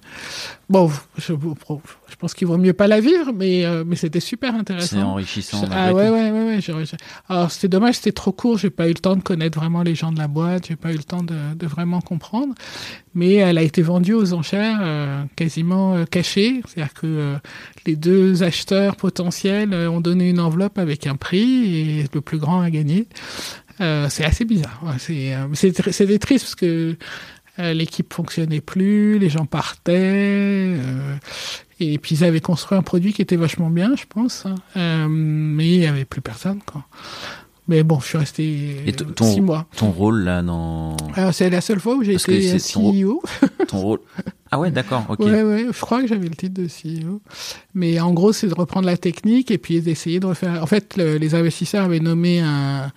bon, je, je pense qu'il vaut mieux pas la vivre, mais euh, mais c'était super intéressant. C'est enrichissant. ah ouais, ouais, ouais, ouais, Alors c'était dommage, c'était trop court. J'ai pas eu le temps de connaître vraiment les gens de la boîte. J'ai pas eu le temps de, de, vraiment comprendre. Mais elle a été vendue aux enchères euh, quasiment cachée. C'est-à-dire que les deux acheteurs potentiels ont donné une enveloppe avec un prix et le plus grand a gagné. Euh, c'est assez bizarre. c'est euh, c'est triste parce que euh, l'équipe fonctionnait plus, les gens partaient, et puis ils avaient construit un produit qui était vachement bien, je pense, hein. mais il n'y avait plus personne. Quoi. Mais bon, je suis resté ton, six mois. Ton rôle là dans. c'est la seule fois où j'ai été CEO. Ton, rôle. Ah ouais, d'accord, ok. Ouais, ouais, je crois que j'avais le titre de CEO. Mais en gros, c'est de reprendre la technique et puis d'essayer de refaire. En fait, les investisseurs avaient nommé un,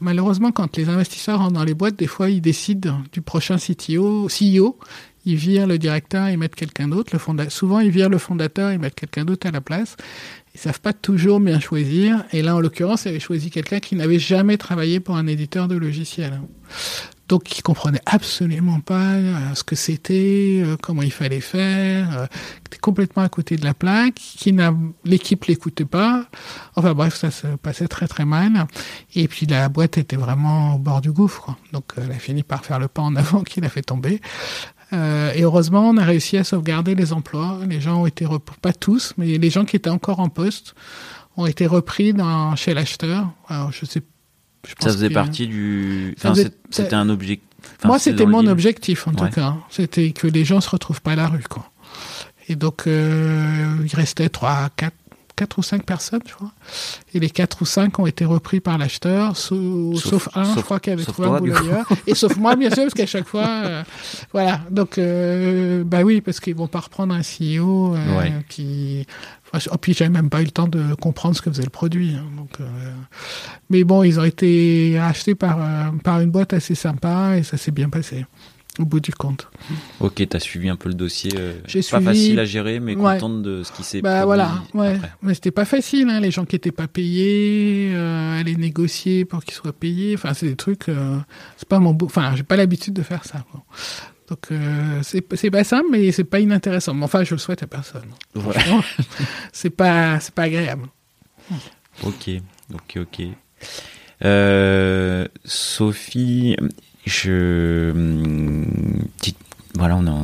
Malheureusement, quand les investisseurs rentrent dans les boîtes, des fois, ils décident du prochain CTO, CEO. Ils virent le directeur et mettent quelqu'un d'autre. Souvent, ils virent le fondateur et mettent quelqu'un d'autre à la place. Ils savent pas toujours bien choisir. Et là, en l'occurrence, ils avaient choisi quelqu'un qui n'avait jamais travaillé pour un éditeur de logiciel donc qui comprenait absolument pas euh, ce que c'était, euh, comment il fallait faire, euh, était complètement à côté de la plaque, qui n'a l'équipe l'écoutait pas. Enfin bref, ça se passait très très mal. Et puis la boîte était vraiment au bord du gouffre. Donc elle a fini par faire le pas en avant qui l'a fait tomber. Euh, et heureusement, on a réussi à sauvegarder les emplois. Les gens ont été pas tous, mais les gens qui étaient encore en poste ont été repris dans, chez l'acheteur. Alors je sais ça faisait partie du. c'était un objectif. Moi, c'était mon objectif en tout cas. C'était que les gens se retrouvent pas à la rue, quoi. Et donc, euh, il restait trois, quatre, quatre ou cinq personnes, je crois. Et les quatre ou cinq ont été repris par l'acheteur, sauf, un, je crois, qui avait trouvé un boulot ailleurs. Et sauf moi, bien sûr, parce qu'à chaque fois, euh, voilà. Donc, euh, bah oui, parce qu'ils vont pas reprendre un CEO qui Oh, puis j'avais même pas eu le temps de comprendre ce que faisait le produit. Hein, donc, euh, Mais bon, ils ont été achetés par, euh, par une boîte assez sympa et ça s'est bien passé au bout du compte. Ok, tu as suivi un peu le dossier. Euh, pas facile à gérer, mais contente de ce qui s'est bah, voilà, ouais. Mais c'était pas facile, hein, les gens qui étaient pas payés, aller négocier pour qu'ils soient payés. Enfin, c'est des trucs. c'est pas mon. Enfin, j'ai pas l'habitude de faire ça. Quoi. Donc euh, c'est pas simple, mais c'est pas inintéressant. Mais enfin, je le souhaite à personne. Voilà. c'est pas c'est pas agréable. Ok, ok, ok. Euh, Sophie, je voilà, on a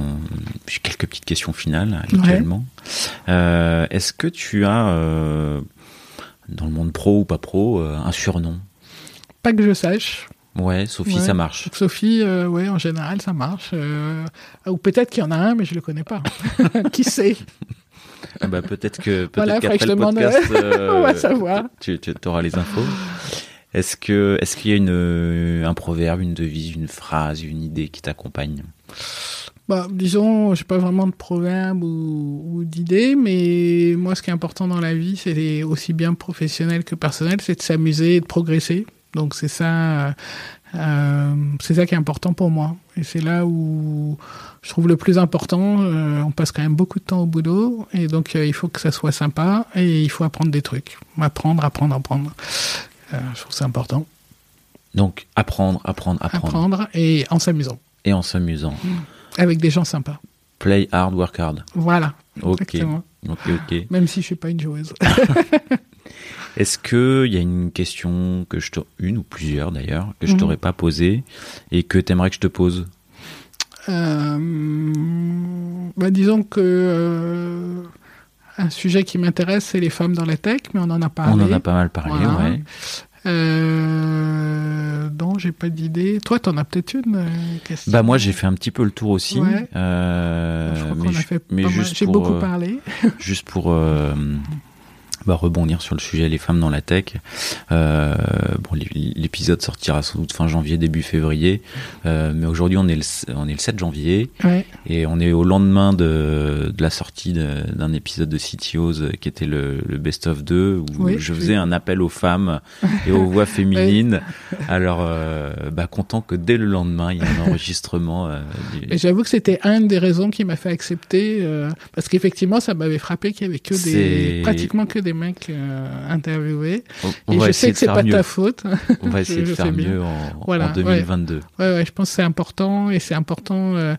j'ai quelques petites questions finales actuellement. Euh, Est-ce que tu as euh, dans le monde pro ou pas pro un surnom? Pas que je sache. Ouais, Sophie, ça marche. Sophie, euh, ouais, en général, ça marche. Euh, ou peut-être qu'il y en a un, mais je le connais pas. Qui sait? Ah bah, peut-être que peut-être voilà, qu'après le podcast, euh, on va savoir. Tu, tu auras les infos. Est-ce que est-ce qu'il y a une un proverbe, une devise, une phrase, une idée qui t'accompagne? Bah, disons, j'ai pas vraiment de proverbe ou, ou d'idée, mais moi, ce qui est important dans la vie, c'est aussi bien professionnel que personnel, c'est de s'amuser et de progresser. Donc c'est ça, euh, c'est ça qui est important pour moi. Et c'est là où je trouve le plus important. Euh, on passe quand même beaucoup de temps au boulot, et donc euh, il faut que ça soit sympa et il faut apprendre des trucs, apprendre, apprendre, apprendre. Je trouve c'est important. Donc apprendre, apprendre, apprendre. Apprendre et en s'amusant. Et en s'amusant. Mmh. Avec des gens sympas. Play hard, work hard. Voilà. Ok. Exactement. Ok, ok. Même si je suis pas une joueuse. Est-ce que il y a une question que je te, une ou plusieurs d'ailleurs, que je mhm. t'aurais pas posée et que tu aimerais que je te pose? Euh, bah disons que euh, un sujet qui m'intéresse, c'est les femmes dans la tech, mais on en a parlé. On en a pas mal parlé, ouais. Euh, non, j'ai pas d'idée. Toi, t'en as peut-être une euh, question Bah moi, j'ai fait un petit peu le tour aussi. Euh, je crois qu'on a fait mais J'ai beaucoup parlé. juste pour bah, rebondir sur le sujet les femmes dans la tech. Euh, bon, l'épisode sortira sans doute fin janvier, début février, euh, mais aujourd'hui on est le on est le 7 janvier et on est au lendemain de, de la sortie d'un épisode de CTOs qui était le, le Best of 2 où je faisais un appel aux femmes et aux voix féminines. Alors, euh, bah, content que dès le lendemain il y ait un enregistrement. Euh, et j'avoue que c'était une des raisons qui m'a fait accepter euh, parce qu'effectivement ça m'avait frappé qu'il y avait que des pratiquement que des mecs interviewés. et je sais que c'est pas ta faute. On va essayer de faire mieux en, en 2022. Ouais. ouais, je pense que c'est important et c'est important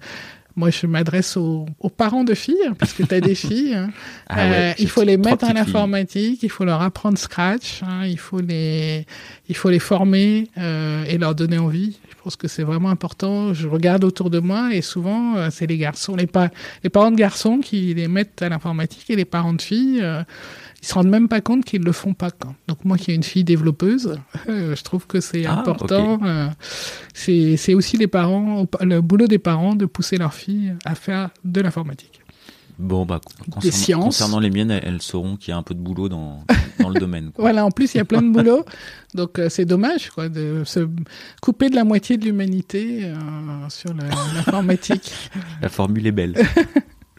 moi, je m'adresse aux, parents de filles, hein, parce que tu as des filles. Hein. Ah euh, il faut les mettre en informatique, il faut leur apprendre Scratch, hein, il, faut les, il faut les former euh, et leur donner envie. Je pense que c'est vraiment important. Je regarde autour de moi et souvent, euh, c'est les garçons, les, les parents de garçons qui les mettent à l'informatique et les parents de filles ils se rendent même pas compte qu'ils le font pas. Donc moi qui ai une fille développeuse, euh, je trouve que c'est ah, important. Euh, c'est aussi les parents, le boulot des parents de pousser leurs filles à faire de l'informatique. Bon, bah, concernant, concernant, les miennes, elles, sauront qu'il y a un peu de boulot dans, dans le domaine. voilà, en plus, il y a plein de boulot. Donc, euh, c'est dommage quoi, de se couper de la moitié de l'humanité sur l'informatique. la formule est belle.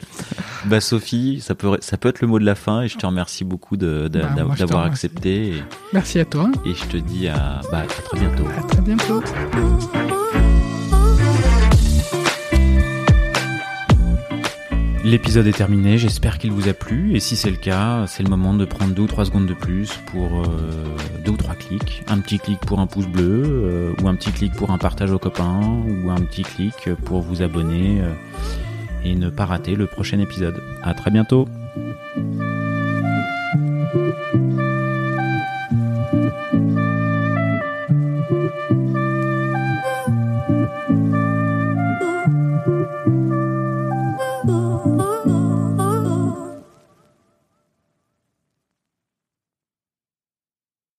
Bah Sophie, ça peut, ça peut être le mot de la fin et je te remercie beaucoup bah, d'avoir accepté. Merci à toi. Et je te dis à, bah, à très bientôt. À très bientôt. L'épisode est terminé, j'espère qu'il vous a plu et si c'est le cas, c'est le moment de prendre deux ou trois secondes de plus pour euh, deux ou trois clics. Un petit clic pour un pouce bleu euh, ou un petit clic pour un partage aux copains ou un petit clic pour vous abonner. Euh, et ne pas rater le prochain épisode. À très bientôt!